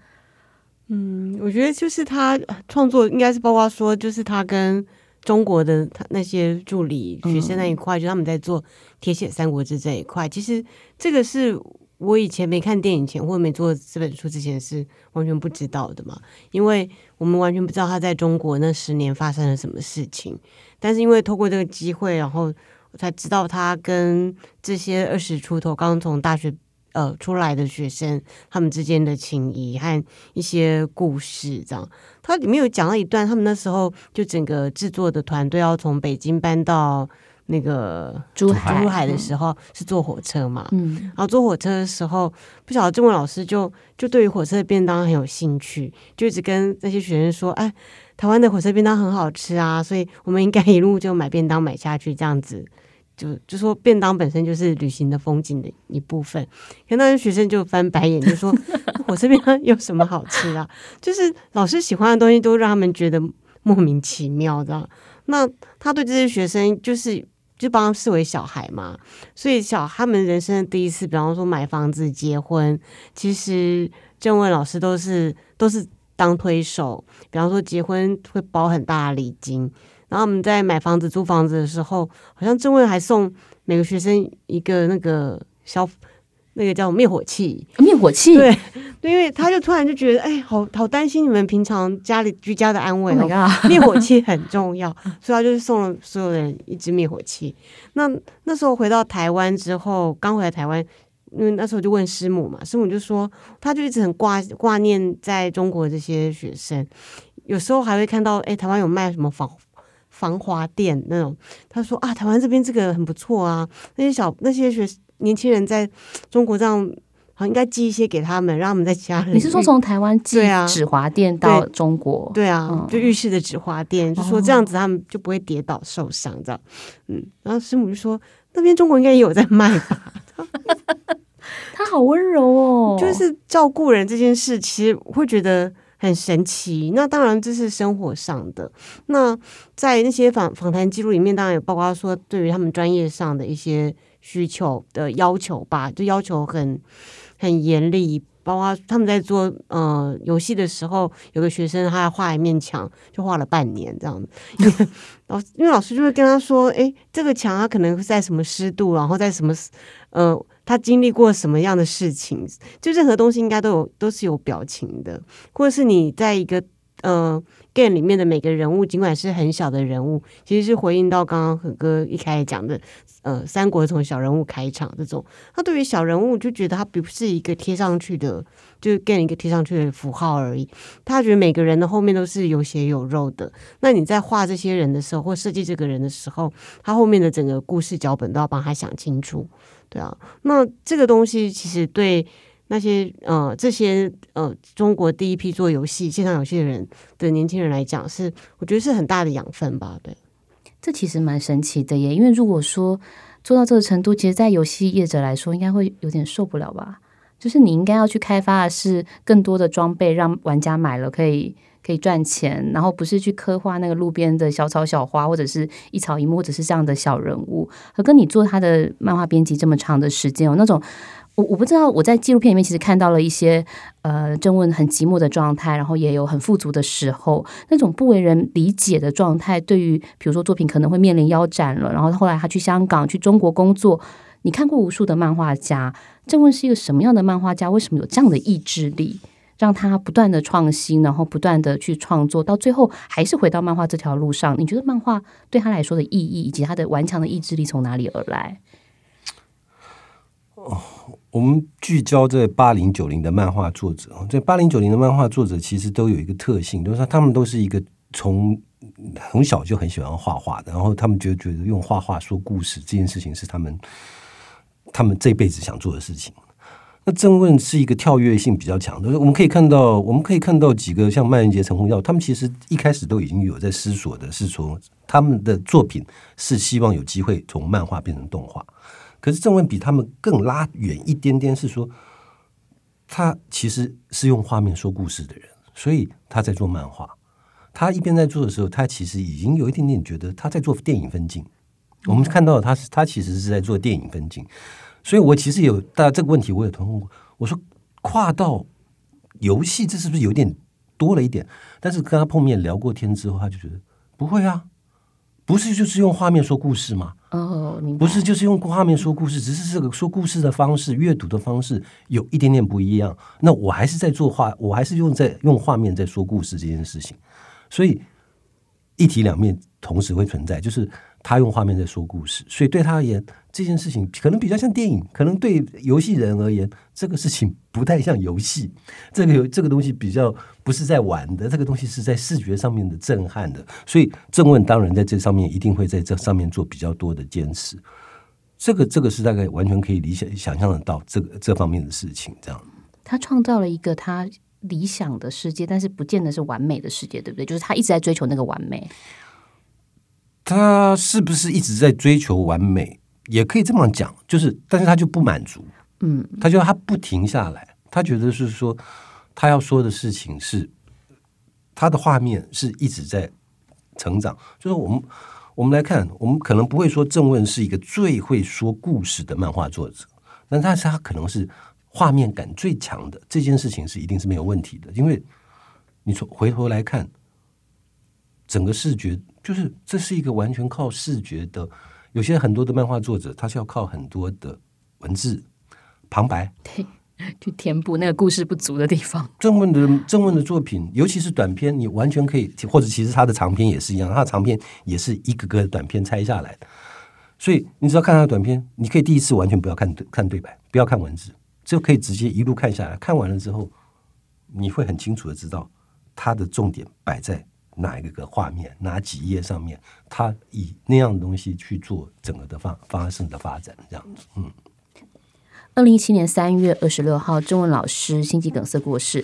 嗯，我觉得就是他创作应该是包括说，就是他跟中国的他那些助理学生那一块，就他们在做铁血三国志这一块，其实这个是。我以前没看电影前，或者没做这本书之前，是完全不知道的嘛？因为我们完全不知道他在中国那十年发生了什么事情。但是因为透过这个机会，然后我才知道他跟这些二十出头刚从大学呃出来的学生他们之间的情谊和一些故事。这样，他里面有讲到一段，他们那时候就整个制作的团队要从北京搬到。那个珠海珠海的时候是坐火车嘛，嗯，然后坐火车的时候，不晓得中文老师就就对于火车的便当很有兴趣，就一直跟那些学生说，哎，台湾的火车便当很好吃啊，所以我们应该一路就买便当买下去，这样子就就说便当本身就是旅行的风景的一部分。可那些学生就翻白眼，就说 火车便当有什么好吃啊？就是老师喜欢的东西都让他们觉得莫名其妙的。那他对这些学生就是。就把他视为小孩嘛，所以小他们人生的第一次，比方说买房子、结婚，其实郑问老师都是都是当推手。比方说结婚会包很大的礼金，然后我们在买房子、租房子的时候，好像郑问还送每个学生一个那个小。那个叫灭火器，灭火器，对，因为他就突然就觉得，哎，好好担心你们平常家里居家的安危哦，灭火器很重要，所以他就是送了所有人一支灭火器。那那时候回到台湾之后，刚回来台湾，因为那时候就问师母嘛，师母就说，他就一直很挂挂念在中国这些学生，有时候还会看到，哎，台湾有卖什么防防滑垫那种，他说啊，台湾这边这个很不错啊，那些小那些学年轻人在中国这样。好，应该寄一些给他们，让他们在家里。你是说从台湾寄纸滑垫到中国？对啊，就浴室的纸滑垫，就说这样子他们就不会跌倒受伤，这样。嗯，然后师母就说那边中国应该也有在卖吧？他好温柔哦，就是照顾人这件事，其实会觉得很神奇。那当然这是生活上的。那在那些访访谈记录里面，当然也包括说对于他们专业上的一些需求的要求吧，就要求很。很严厉，包括他们在做呃游戏的时候，有个学生他画一面墙，就画了半年这样子。老因为老师就会跟他说：“哎，这个墙它可能在什么湿度，然后在什么呃，他经历过什么样的事情，就任何东西应该都有都是有表情的，或者是你在一个呃 game 里面的每个人物，尽管是很小的人物，其实是回应到刚刚何哥一开始讲的。”呃，三国从小人物开场，这种他对于小人物就觉得他不是一个贴上去的，就是跟一个贴上去的符号而已。他觉得每个人的后面都是有血有肉的。那你在画这些人的时候，或设计这个人的时候，他后面的整个故事脚本都要帮他想清楚，对啊。那这个东西其实对那些呃这些呃中国第一批做游戏线上游戏的人的年轻人来讲，是我觉得是很大的养分吧，对。这其实蛮神奇的耶，因为如果说做到这个程度，其实，在游戏业者来说，应该会有点受不了吧？就是你应该要去开发的是更多的装备，让玩家买了可以可以赚钱，然后不是去刻画那个路边的小草小花，或者是一草一木，或者是这样的小人物。和跟你做他的漫画编辑这么长的时间，有那种。我我不知道，我在纪录片里面其实看到了一些，呃，郑问很寂寞的状态，然后也有很富足的时候，那种不为人理解的状态。对于比如说作品可能会面临腰斩了，然后后来他去香港、去中国工作。你看过无数的漫画家，郑问是一个什么样的漫画家？为什么有这样的意志力，让他不断的创新，然后不断的去创作，到最后还是回到漫画这条路上？你觉得漫画对他来说的意义，以及他的顽强的意志力从哪里而来？哦。我们聚焦在八零九零的漫画作者，这八零九零的漫画作者其实都有一个特性，就是说他们都是一个从从小就很喜欢画画的，然后他们就觉得用画画说故事这件事情是他们他们这辈子想做的事情。那正问是一个跳跃性比较强的，我们可以看到，我们可以看到几个像曼人杰、陈红耀，他们其实一开始都已经有在思索的，是从他们的作品是希望有机会从漫画变成动画。可是郑文比他们更拉远一点点，是说他其实是用画面说故事的人，所以他在做漫画。他一边在做的时候，他其实已经有一点点觉得他在做电影分镜。我们看到他是他其实是在做电影分镜，所以我其实有大家这个问题，我有问过，我说跨到游戏，这是不是有点多了一点？但是跟他碰面聊过天之后，他就觉得不会啊。不是就是用画面说故事吗？哦，不是就是用画面说故事，只是这个说故事的方式、阅读的方式有一点点不一样。那我还是在做画，我还是用在用画面在说故事这件事情，所以一体两面同时会存在，就是。他用画面在说故事，所以对他而言，这件事情可能比较像电影；可能对游戏人而言，这个事情不太像游戏。这个有这个东西比较不是在玩的，这个东西是在视觉上面的震撼的。所以郑问当然在这上面一定会在这上面做比较多的坚持。这个这个是大概完全可以理想想象得到这个这方面的事情。这样，他创造了一个他理想的世界，但是不见得是完美的世界，对不对？就是他一直在追求那个完美。他是不是一直在追求完美？也可以这么讲，就是，但是他就不满足，嗯，他就他不停下来，他觉得是说，他要说的事情是，他的画面是一直在成长。就是我们我们来看，我们可能不会说郑问是一个最会说故事的漫画作者，但但是他可能是画面感最强的。这件事情是一定是没有问题的，因为你从回头来看，整个视觉。就是这是一个完全靠视觉的，有些很多的漫画作者，他是要靠很多的文字旁白，对，去填补那个故事不足的地方。正问的正问的作品，尤其是短片，你完全可以，或者其实他的长篇也是一样，他的长篇也是一个个短片拆下来的。所以你只要看他的短片，你可以第一次完全不要看看对白，不要看文字，就可以直接一路看下来。看完了之后，你会很清楚的知道他的重点摆在哪一个画面、哪几页上面。他以那样的东西去做整个的发发生的发展，这样子。嗯。二零一七年三月二十六号，郑文老师心肌梗塞过世。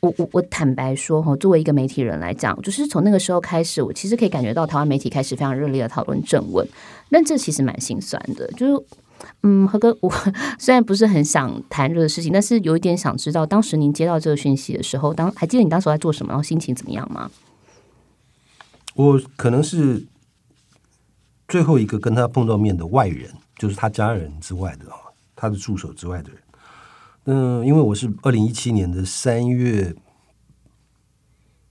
我我我坦白说哈，作为一个媒体人来讲，就是从那个时候开始，我其实可以感觉到台湾媒体开始非常热烈的讨论正文，但这其实蛮心酸的。就是嗯，何哥，我 虽然不是很想谈这个事情，但是有一点想知道，当时您接到这个讯息的时候，当还记得你当时在做什么，然后心情怎么样吗？我可能是最后一个跟他碰到面的外人，就是他家人之外的啊，他的助手之外的人。嗯，因为我是二零一七年的三月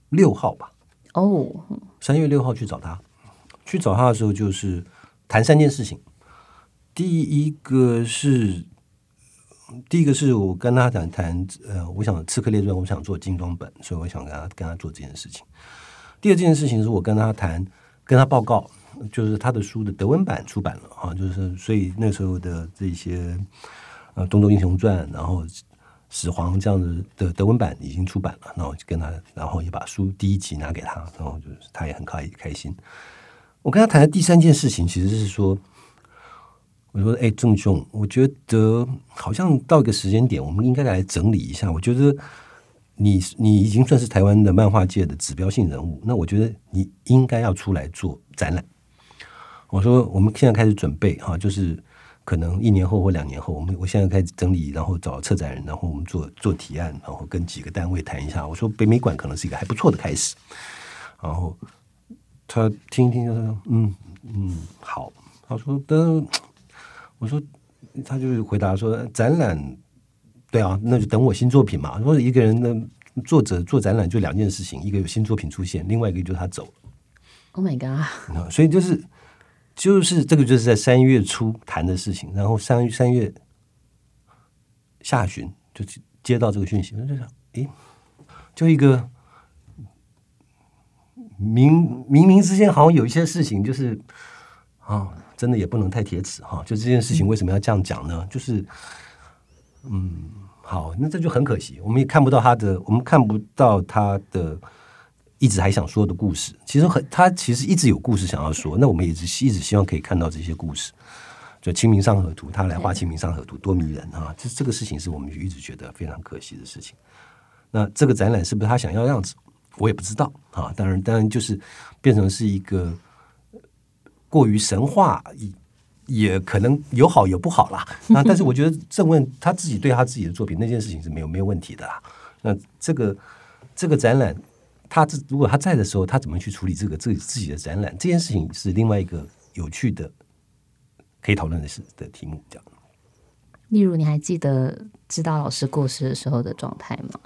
六号吧。哦，三月六号去找他，去找他的时候就是谈三件事情。第一个是，第一个是我跟他讲谈，呃，我想《刺客列传》，我想做精装本，所以我想跟他跟他做这件事情。第二件事情是我跟他谈，跟他报告，就是他的书的德文版出版了啊，就是所以那时候的这些。呃，《东周英雄传》，然后《始皇》这样子的德文版已经出版了，然后就跟他，然后也把书第一集拿给他，然后就是他也很开开心。我跟他谈的第三件事情，其实是说，我说：“哎，郑兄，我觉得好像到一个时间点，我们应该来整理一下。我觉得你你已经算是台湾的漫画界的指标性人物，那我觉得你应该要出来做展览。”我说：“我们现在开始准备哈，就是。”可能一年后或两年后，我们我现在开始整理，然后找策展人，然后我们做做提案，然后跟几个单位谈一下。我说北美馆可能是一个还不错的开始。然后他听一听，他说：“嗯嗯，好。”他说：“等。”我说：“他就是回答说，展览对啊，那就等我新作品嘛。说一个人的作者做展览就两件事情，一个有新作品出现，另外一个就是他走了。Oh my god！所以就是。就是这个，就是在三月初谈的事情，然后三三月下旬就接到这个讯息，我就想，诶，就一个明明明之间好像有一些事情，就是啊，真的也不能太铁齿哈。就这件事情为什么要这样讲呢？就是，嗯，好，那这就很可惜，我们也看不到他的，我们看不到他的。一直还想说的故事，其实很他其实一直有故事想要说。那我们也是一直希望可以看到这些故事。就《清明上河图》，他来画《清明上河图》，多迷人啊！这这个事情是我们一直觉得非常可惜的事情。那这个展览是不是他想要样子，我也不知道啊。当然，当然就是变成是一个过于神话，也可能有好有不好啦。那但是我觉得郑问他自己对他自己的作品那件事情是没有没有问题的啦。那这个这个展览。他这如果他在的时候，他怎么去处理这个自己自己的展览？这件事情是另外一个有趣的可以讨论的事的题目。这样，例如你还记得知道老师过世的时候的状态吗？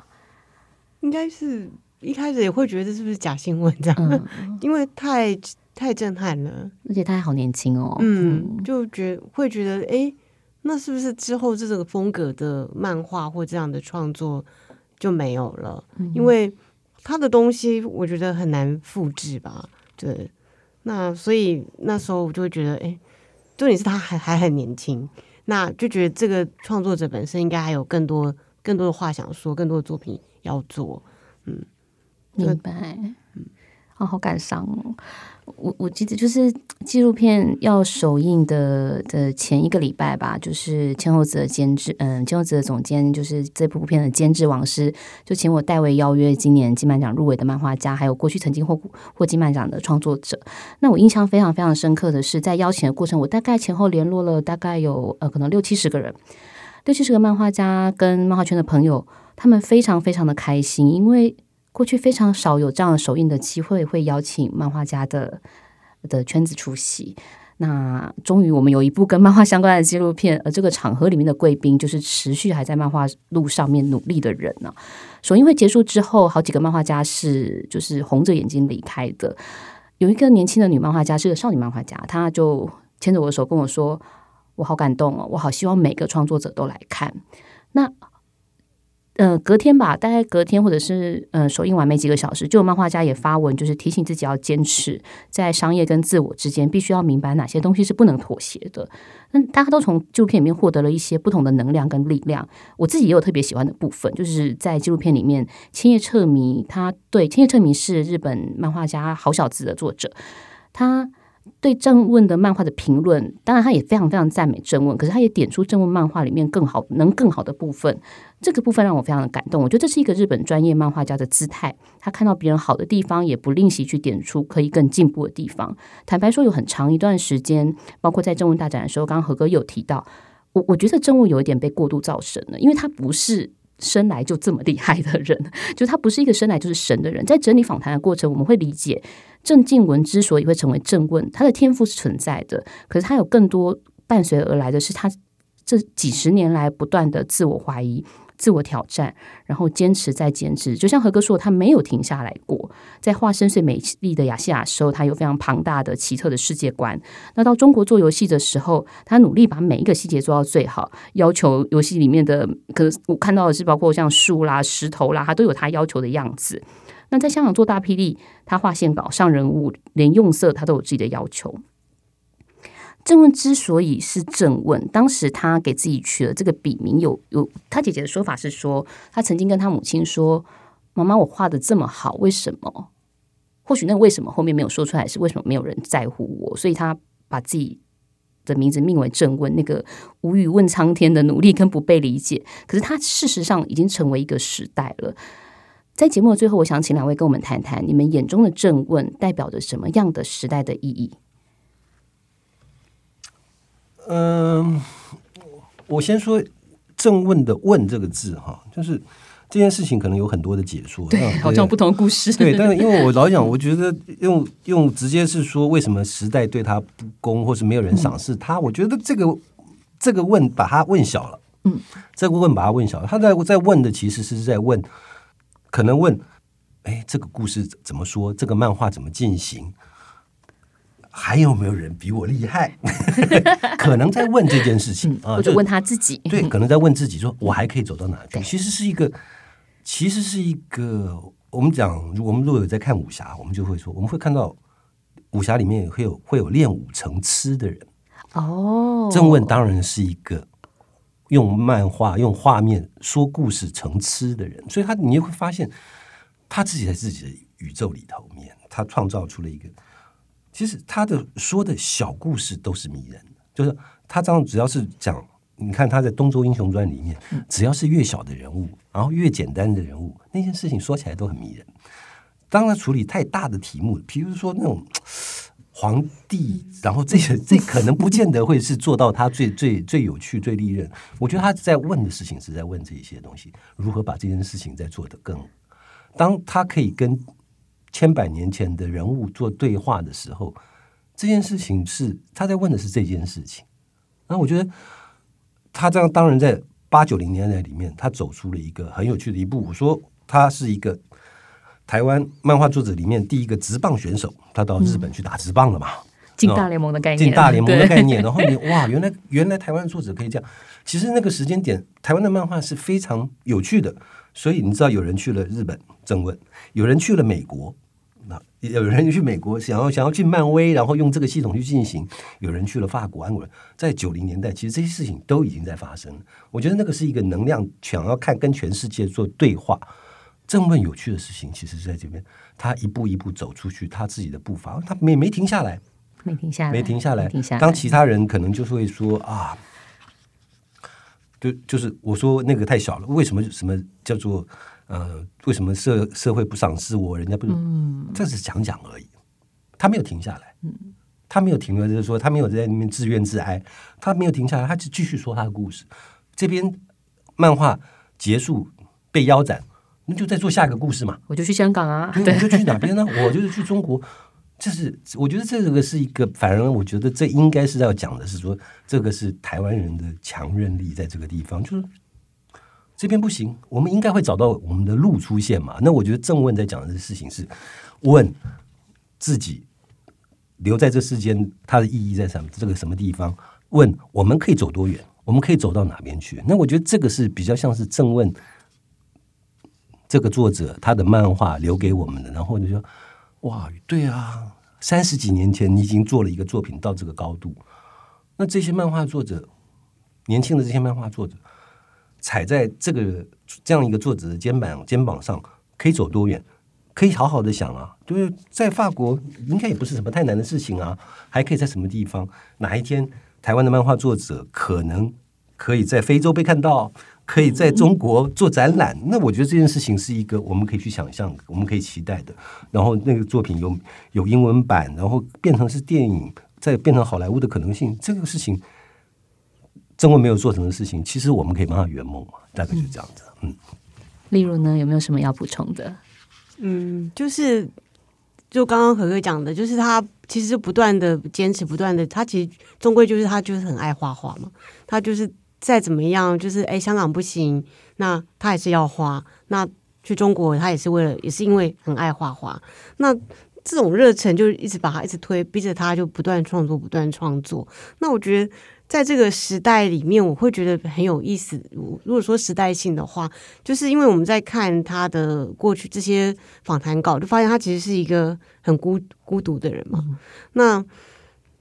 应该是一开始也会觉得是不是假新闻这样，因为太太震撼了，而且他还好年轻哦。嗯，就觉会觉得，哎，那是不是之后这种风格的漫画或这样的创作就没有了？因为他的东西我觉得很难复制吧，对，那所以那时候我就会觉得，哎，重点是他还还很年轻，那就觉得这个创作者本身应该还有更多更多的话想说，更多的作品要做，嗯，明白，嗯。哦，好感伤哦！我我记得就是纪录片要首映的的前一个礼拜吧，就是千后子的监制，嗯，千后子的总监就是这部片的监制王师，就请我代为邀约今年金漫奖入围的漫画家，还有过去曾经获获金漫奖的创作者。那我印象非常非常深刻的是，在邀请的过程，我大概前后联络了大概有呃可能六七十个人，六七十个漫画家跟漫画圈的朋友，他们非常非常的开心，因为。过去非常少有这样的首映的机会，会邀请漫画家的的圈子出席。那终于我们有一部跟漫画相关的纪录片，而这个场合里面的贵宾就是持续还在漫画路上面努力的人呢。首映会结束之后，好几个漫画家是就是红着眼睛离开的。有一个年轻的女漫画家是个少女漫画家，她就牵着我的手跟我说：“我好感动哦，我好希望每个创作者都来看。”那呃，隔天吧，大概隔天或者是呃首映完没几个小时，就有漫画家也发文，就是提醒自己要坚持在商业跟自我之间，必须要明白哪些东西是不能妥协的。那大家都从纪录片里面获得了一些不同的能量跟力量。我自己也有特别喜欢的部分，就是在纪录片里面，千叶彻弥他对千叶彻弥是日本漫画家好小子的作者，他。对正问的漫画的评论，当然他也非常非常赞美正问，可是他也点出正问漫画里面更好能更好的部分。这个部分让我非常的感动。我觉得这是一个日本专业漫画家的姿态，他看到别人好的地方，也不吝惜去点出可以更进步的地方。坦白说，有很长一段时间，包括在正问大展的时候，刚刚何哥有提到，我我觉得正问有一点被过度造神了，因为他不是。生来就这么厉害的人，就他不是一个生来就是神的人。在整理访谈的过程，我们会理解郑静文之所以会成为正问，他的天赋是存在的，可是他有更多伴随而来的是他这几十年来不断的自我怀疑。自我挑战，然后坚持再坚持，就像何哥说，他没有停下来过。在画深邃美丽的亚细亚时候，他有非常庞大的奇特的世界观。那到中国做游戏的时候，他努力把每一个细节做到最好，要求游戏里面的，可我看到的是包括像树啦、石头啦，他都有他要求的样子。那在香港做大霹雳，他画线稿、上人物，连用色他都有自己的要求。正问之所以是正问，当时他给自己取了这个笔名，有有他姐姐的说法是说，他曾经跟他母亲说：“妈妈，我画的这么好，为什么？或许那为什么后面没有说出来，是为什么没有人在乎我？所以他把自己的名字命为正问，那个无语问苍天的努力跟不被理解，可是他事实上已经成为一个时代了。在节目的最后，我想请两位跟我们谈谈，你们眼中的正问代表着什么样的时代的意义？嗯，我先说“正问”的“问”这个字哈，就是这件事情可能有很多的解说，对，好像不同故事。对，但是因为我老讲，我觉得用用直接是说为什么时代对他不公，或是没有人赏识他，我觉得这个这个问把他问小了，嗯，这个问把他问小了，他在在问的其实是在问，可能问，哎，这个故事怎么说？这个漫画怎么进行？还有没有人比我厉害？可能在问这件事情啊，就问他自己。对，可能在问自己，说我还可以走到哪去？其实是一个，其实是一个。我们讲，我们如果有在看武侠，我们就会说，我们会看到武侠里面会有会有练武成痴的人。哦，郑问当然是一个用漫画、用画面说故事成痴的人，所以他你会发现，他自己在自己的宇宙里头面，他创造出了一个。其实他的说的小故事都是迷人的，就是他这样只要是讲，你看他在《东周英雄传》里面，只要是越小的人物，然后越简单的人物，那件事情说起来都很迷人。当他处理太大的题目，比如说那种 皇帝，然后这些 这可能不见得会是做到他最最最有趣、最利刃。我觉得他在问的事情是在问这些东西，如何把这件事情再做得更。当他可以跟。千百年前的人物做对话的时候，这件事情是他在问的是这件事情。那我觉得他这样当然在八九零年代里面，他走出了一个很有趣的一步。我说他是一个台湾漫画作者里面第一个直棒选手，他到日本去打直棒了嘛？进大联盟的概念，进大联盟的概念。然后你 哇，原来原来台湾作者可以这样。其实那个时间点，台湾的漫画是非常有趣的。所以你知道，有人去了日本征问，有人去了美国。那有人去美国，想要想要去漫威，然后用这个系统去进行；有人去了法国、安国，在九零年代，其实这些事情都已经在发生。我觉得那个是一个能量，想要看跟全世界做对话。这么有趣的事情，其实是在这边，他一步一步走出去，他自己的步伐，他没没停下来，没停下来，没停下来。当其他人可能就会说啊，就就是我说那个太小了，为什么什么叫做？呃，为什么社社会不赏识我？人家不，这是讲讲而已。他没有停下来，他没有停了，就是说他没有在那边自怨自哀，他没有停下来，他就继续说他的故事。这边漫画结束被腰斩，那就再做下一个故事嘛。我就去香港啊，对，就去哪边呢？我就是去中国。这是我觉得这个是一个，反而我觉得这应该是要讲的是说，这个是台湾人的强韧力，在这个地方就是。这边不行，我们应该会找到我们的路出现嘛？那我觉得正问在讲的事情是问自己留在这世间它的意义在什么？这个什么地方？问我们可以走多远？我们可以走到哪边去？那我觉得这个是比较像是正问这个作者他的漫画留给我们的，然后就说哇，对啊，三十几年前你已经做了一个作品到这个高度，那这些漫画作者，年轻的这些漫画作者，踩在这个这样一个作者的肩膀肩膀上，可以走多远？可以好好的想啊，就是在法国应该也不是什么太难的事情啊，还可以在什么地方？哪一天台湾的漫画作者可能可以在非洲被看到，可以在中国做展览？那我觉得这件事情是一个我们可以去想象，我们可以期待的。然后那个作品有有英文版，然后变成是电影，再变成好莱坞的可能性，这个事情中国没有做成的事情，其实我们可以帮他圆梦嘛，大概就这样子。嗯，例如呢，有没有什么要补充的？嗯，就是就刚刚可可讲的，就是他其实不断的坚持，不断的，他其实终归就是他就是很爱画画嘛。他就是再怎么样，就是哎，香港不行，那他也是要画。那去中国，他也是为了，也是因为很爱画画。那这种热忱就一直把他一直推，逼着他就不断创作，不断创作。那我觉得。在这个时代里面，我会觉得很有意思。如果说时代性的话，就是因为我们在看他的过去这些访谈稿，就发现他其实是一个很孤孤独的人嘛。那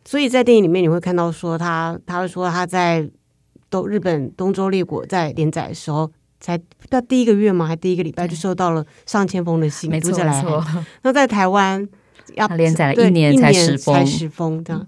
所以在电影里面你会看到说他，他会说他在东日本东周列国在连载的时候，才到第一个月嘛，还第一个礼拜就收到了上千封的信，没错没错。那在台湾要连载了一年才十封，才十封这样。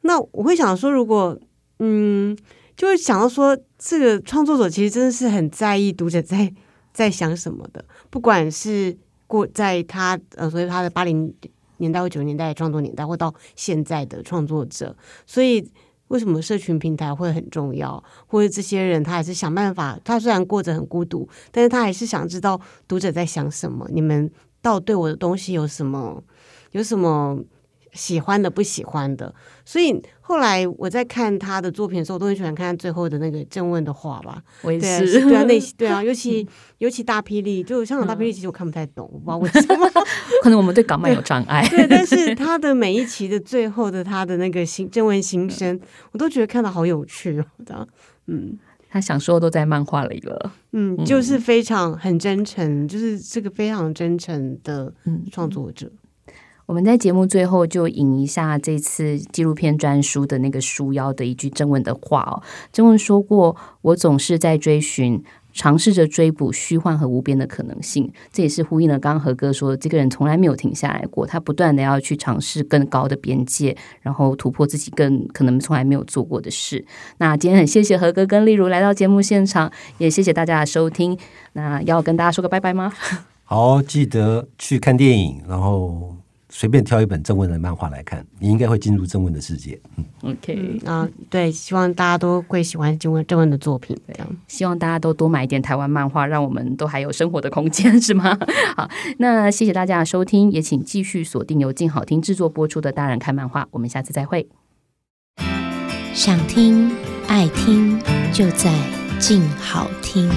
那我会想说，如果嗯，就会想到说，这个创作者其实真的是很在意读者在在想什么的，不管是过在他呃，所以他的八零年代或九十年代创作年代，或到现在的创作者，所以为什么社群平台会很重要？或者这些人他还是想办法，他虽然过着很孤独，但是他还是想知道读者在想什么，你们到对我的东西有什么有什么喜欢的、不喜欢的，所以。后来我在看他的作品的时候，我都很喜欢看最后的那个正问的话吧。我也是，对啊，那对啊，尤其尤其大霹雳，就香港大霹雳，其实我看不太懂，我不知道为什么。可能我们对港漫有障碍。对，但是他的每一期的最后的他的那个新正问新生，我都觉得看的好有趣哦。这样，嗯，他想说的都在漫画里了。嗯，就是非常很真诚，就是这个非常真诚的创作者。我们在节目最后就引一下这次纪录片专书的那个书腰的一句正文的话哦。正文说过：“我总是在追寻，尝试着追捕虚幻和无边的可能性。”这也是呼应了刚刚何哥说，这个人从来没有停下来过，他不断的要去尝试更高的边界，然后突破自己更可能从来没有做过的事。那今天很谢谢何哥跟丽如来到节目现场，也谢谢大家的收听。那要跟大家说个拜拜吗？好，记得去看电影，然后。随便挑一本正文的漫画来看，你应该会进入正文的世界。嗯，OK，啊，对，希望大家都会喜欢正文正文的作品。这样，希望大家都多买一点台湾漫画，让我们都还有生活的空间，是吗？好，那谢谢大家的收听，也请继续锁定由静好听制作播出的《大人看漫画》，我们下次再会。想听爱听，就在静好听。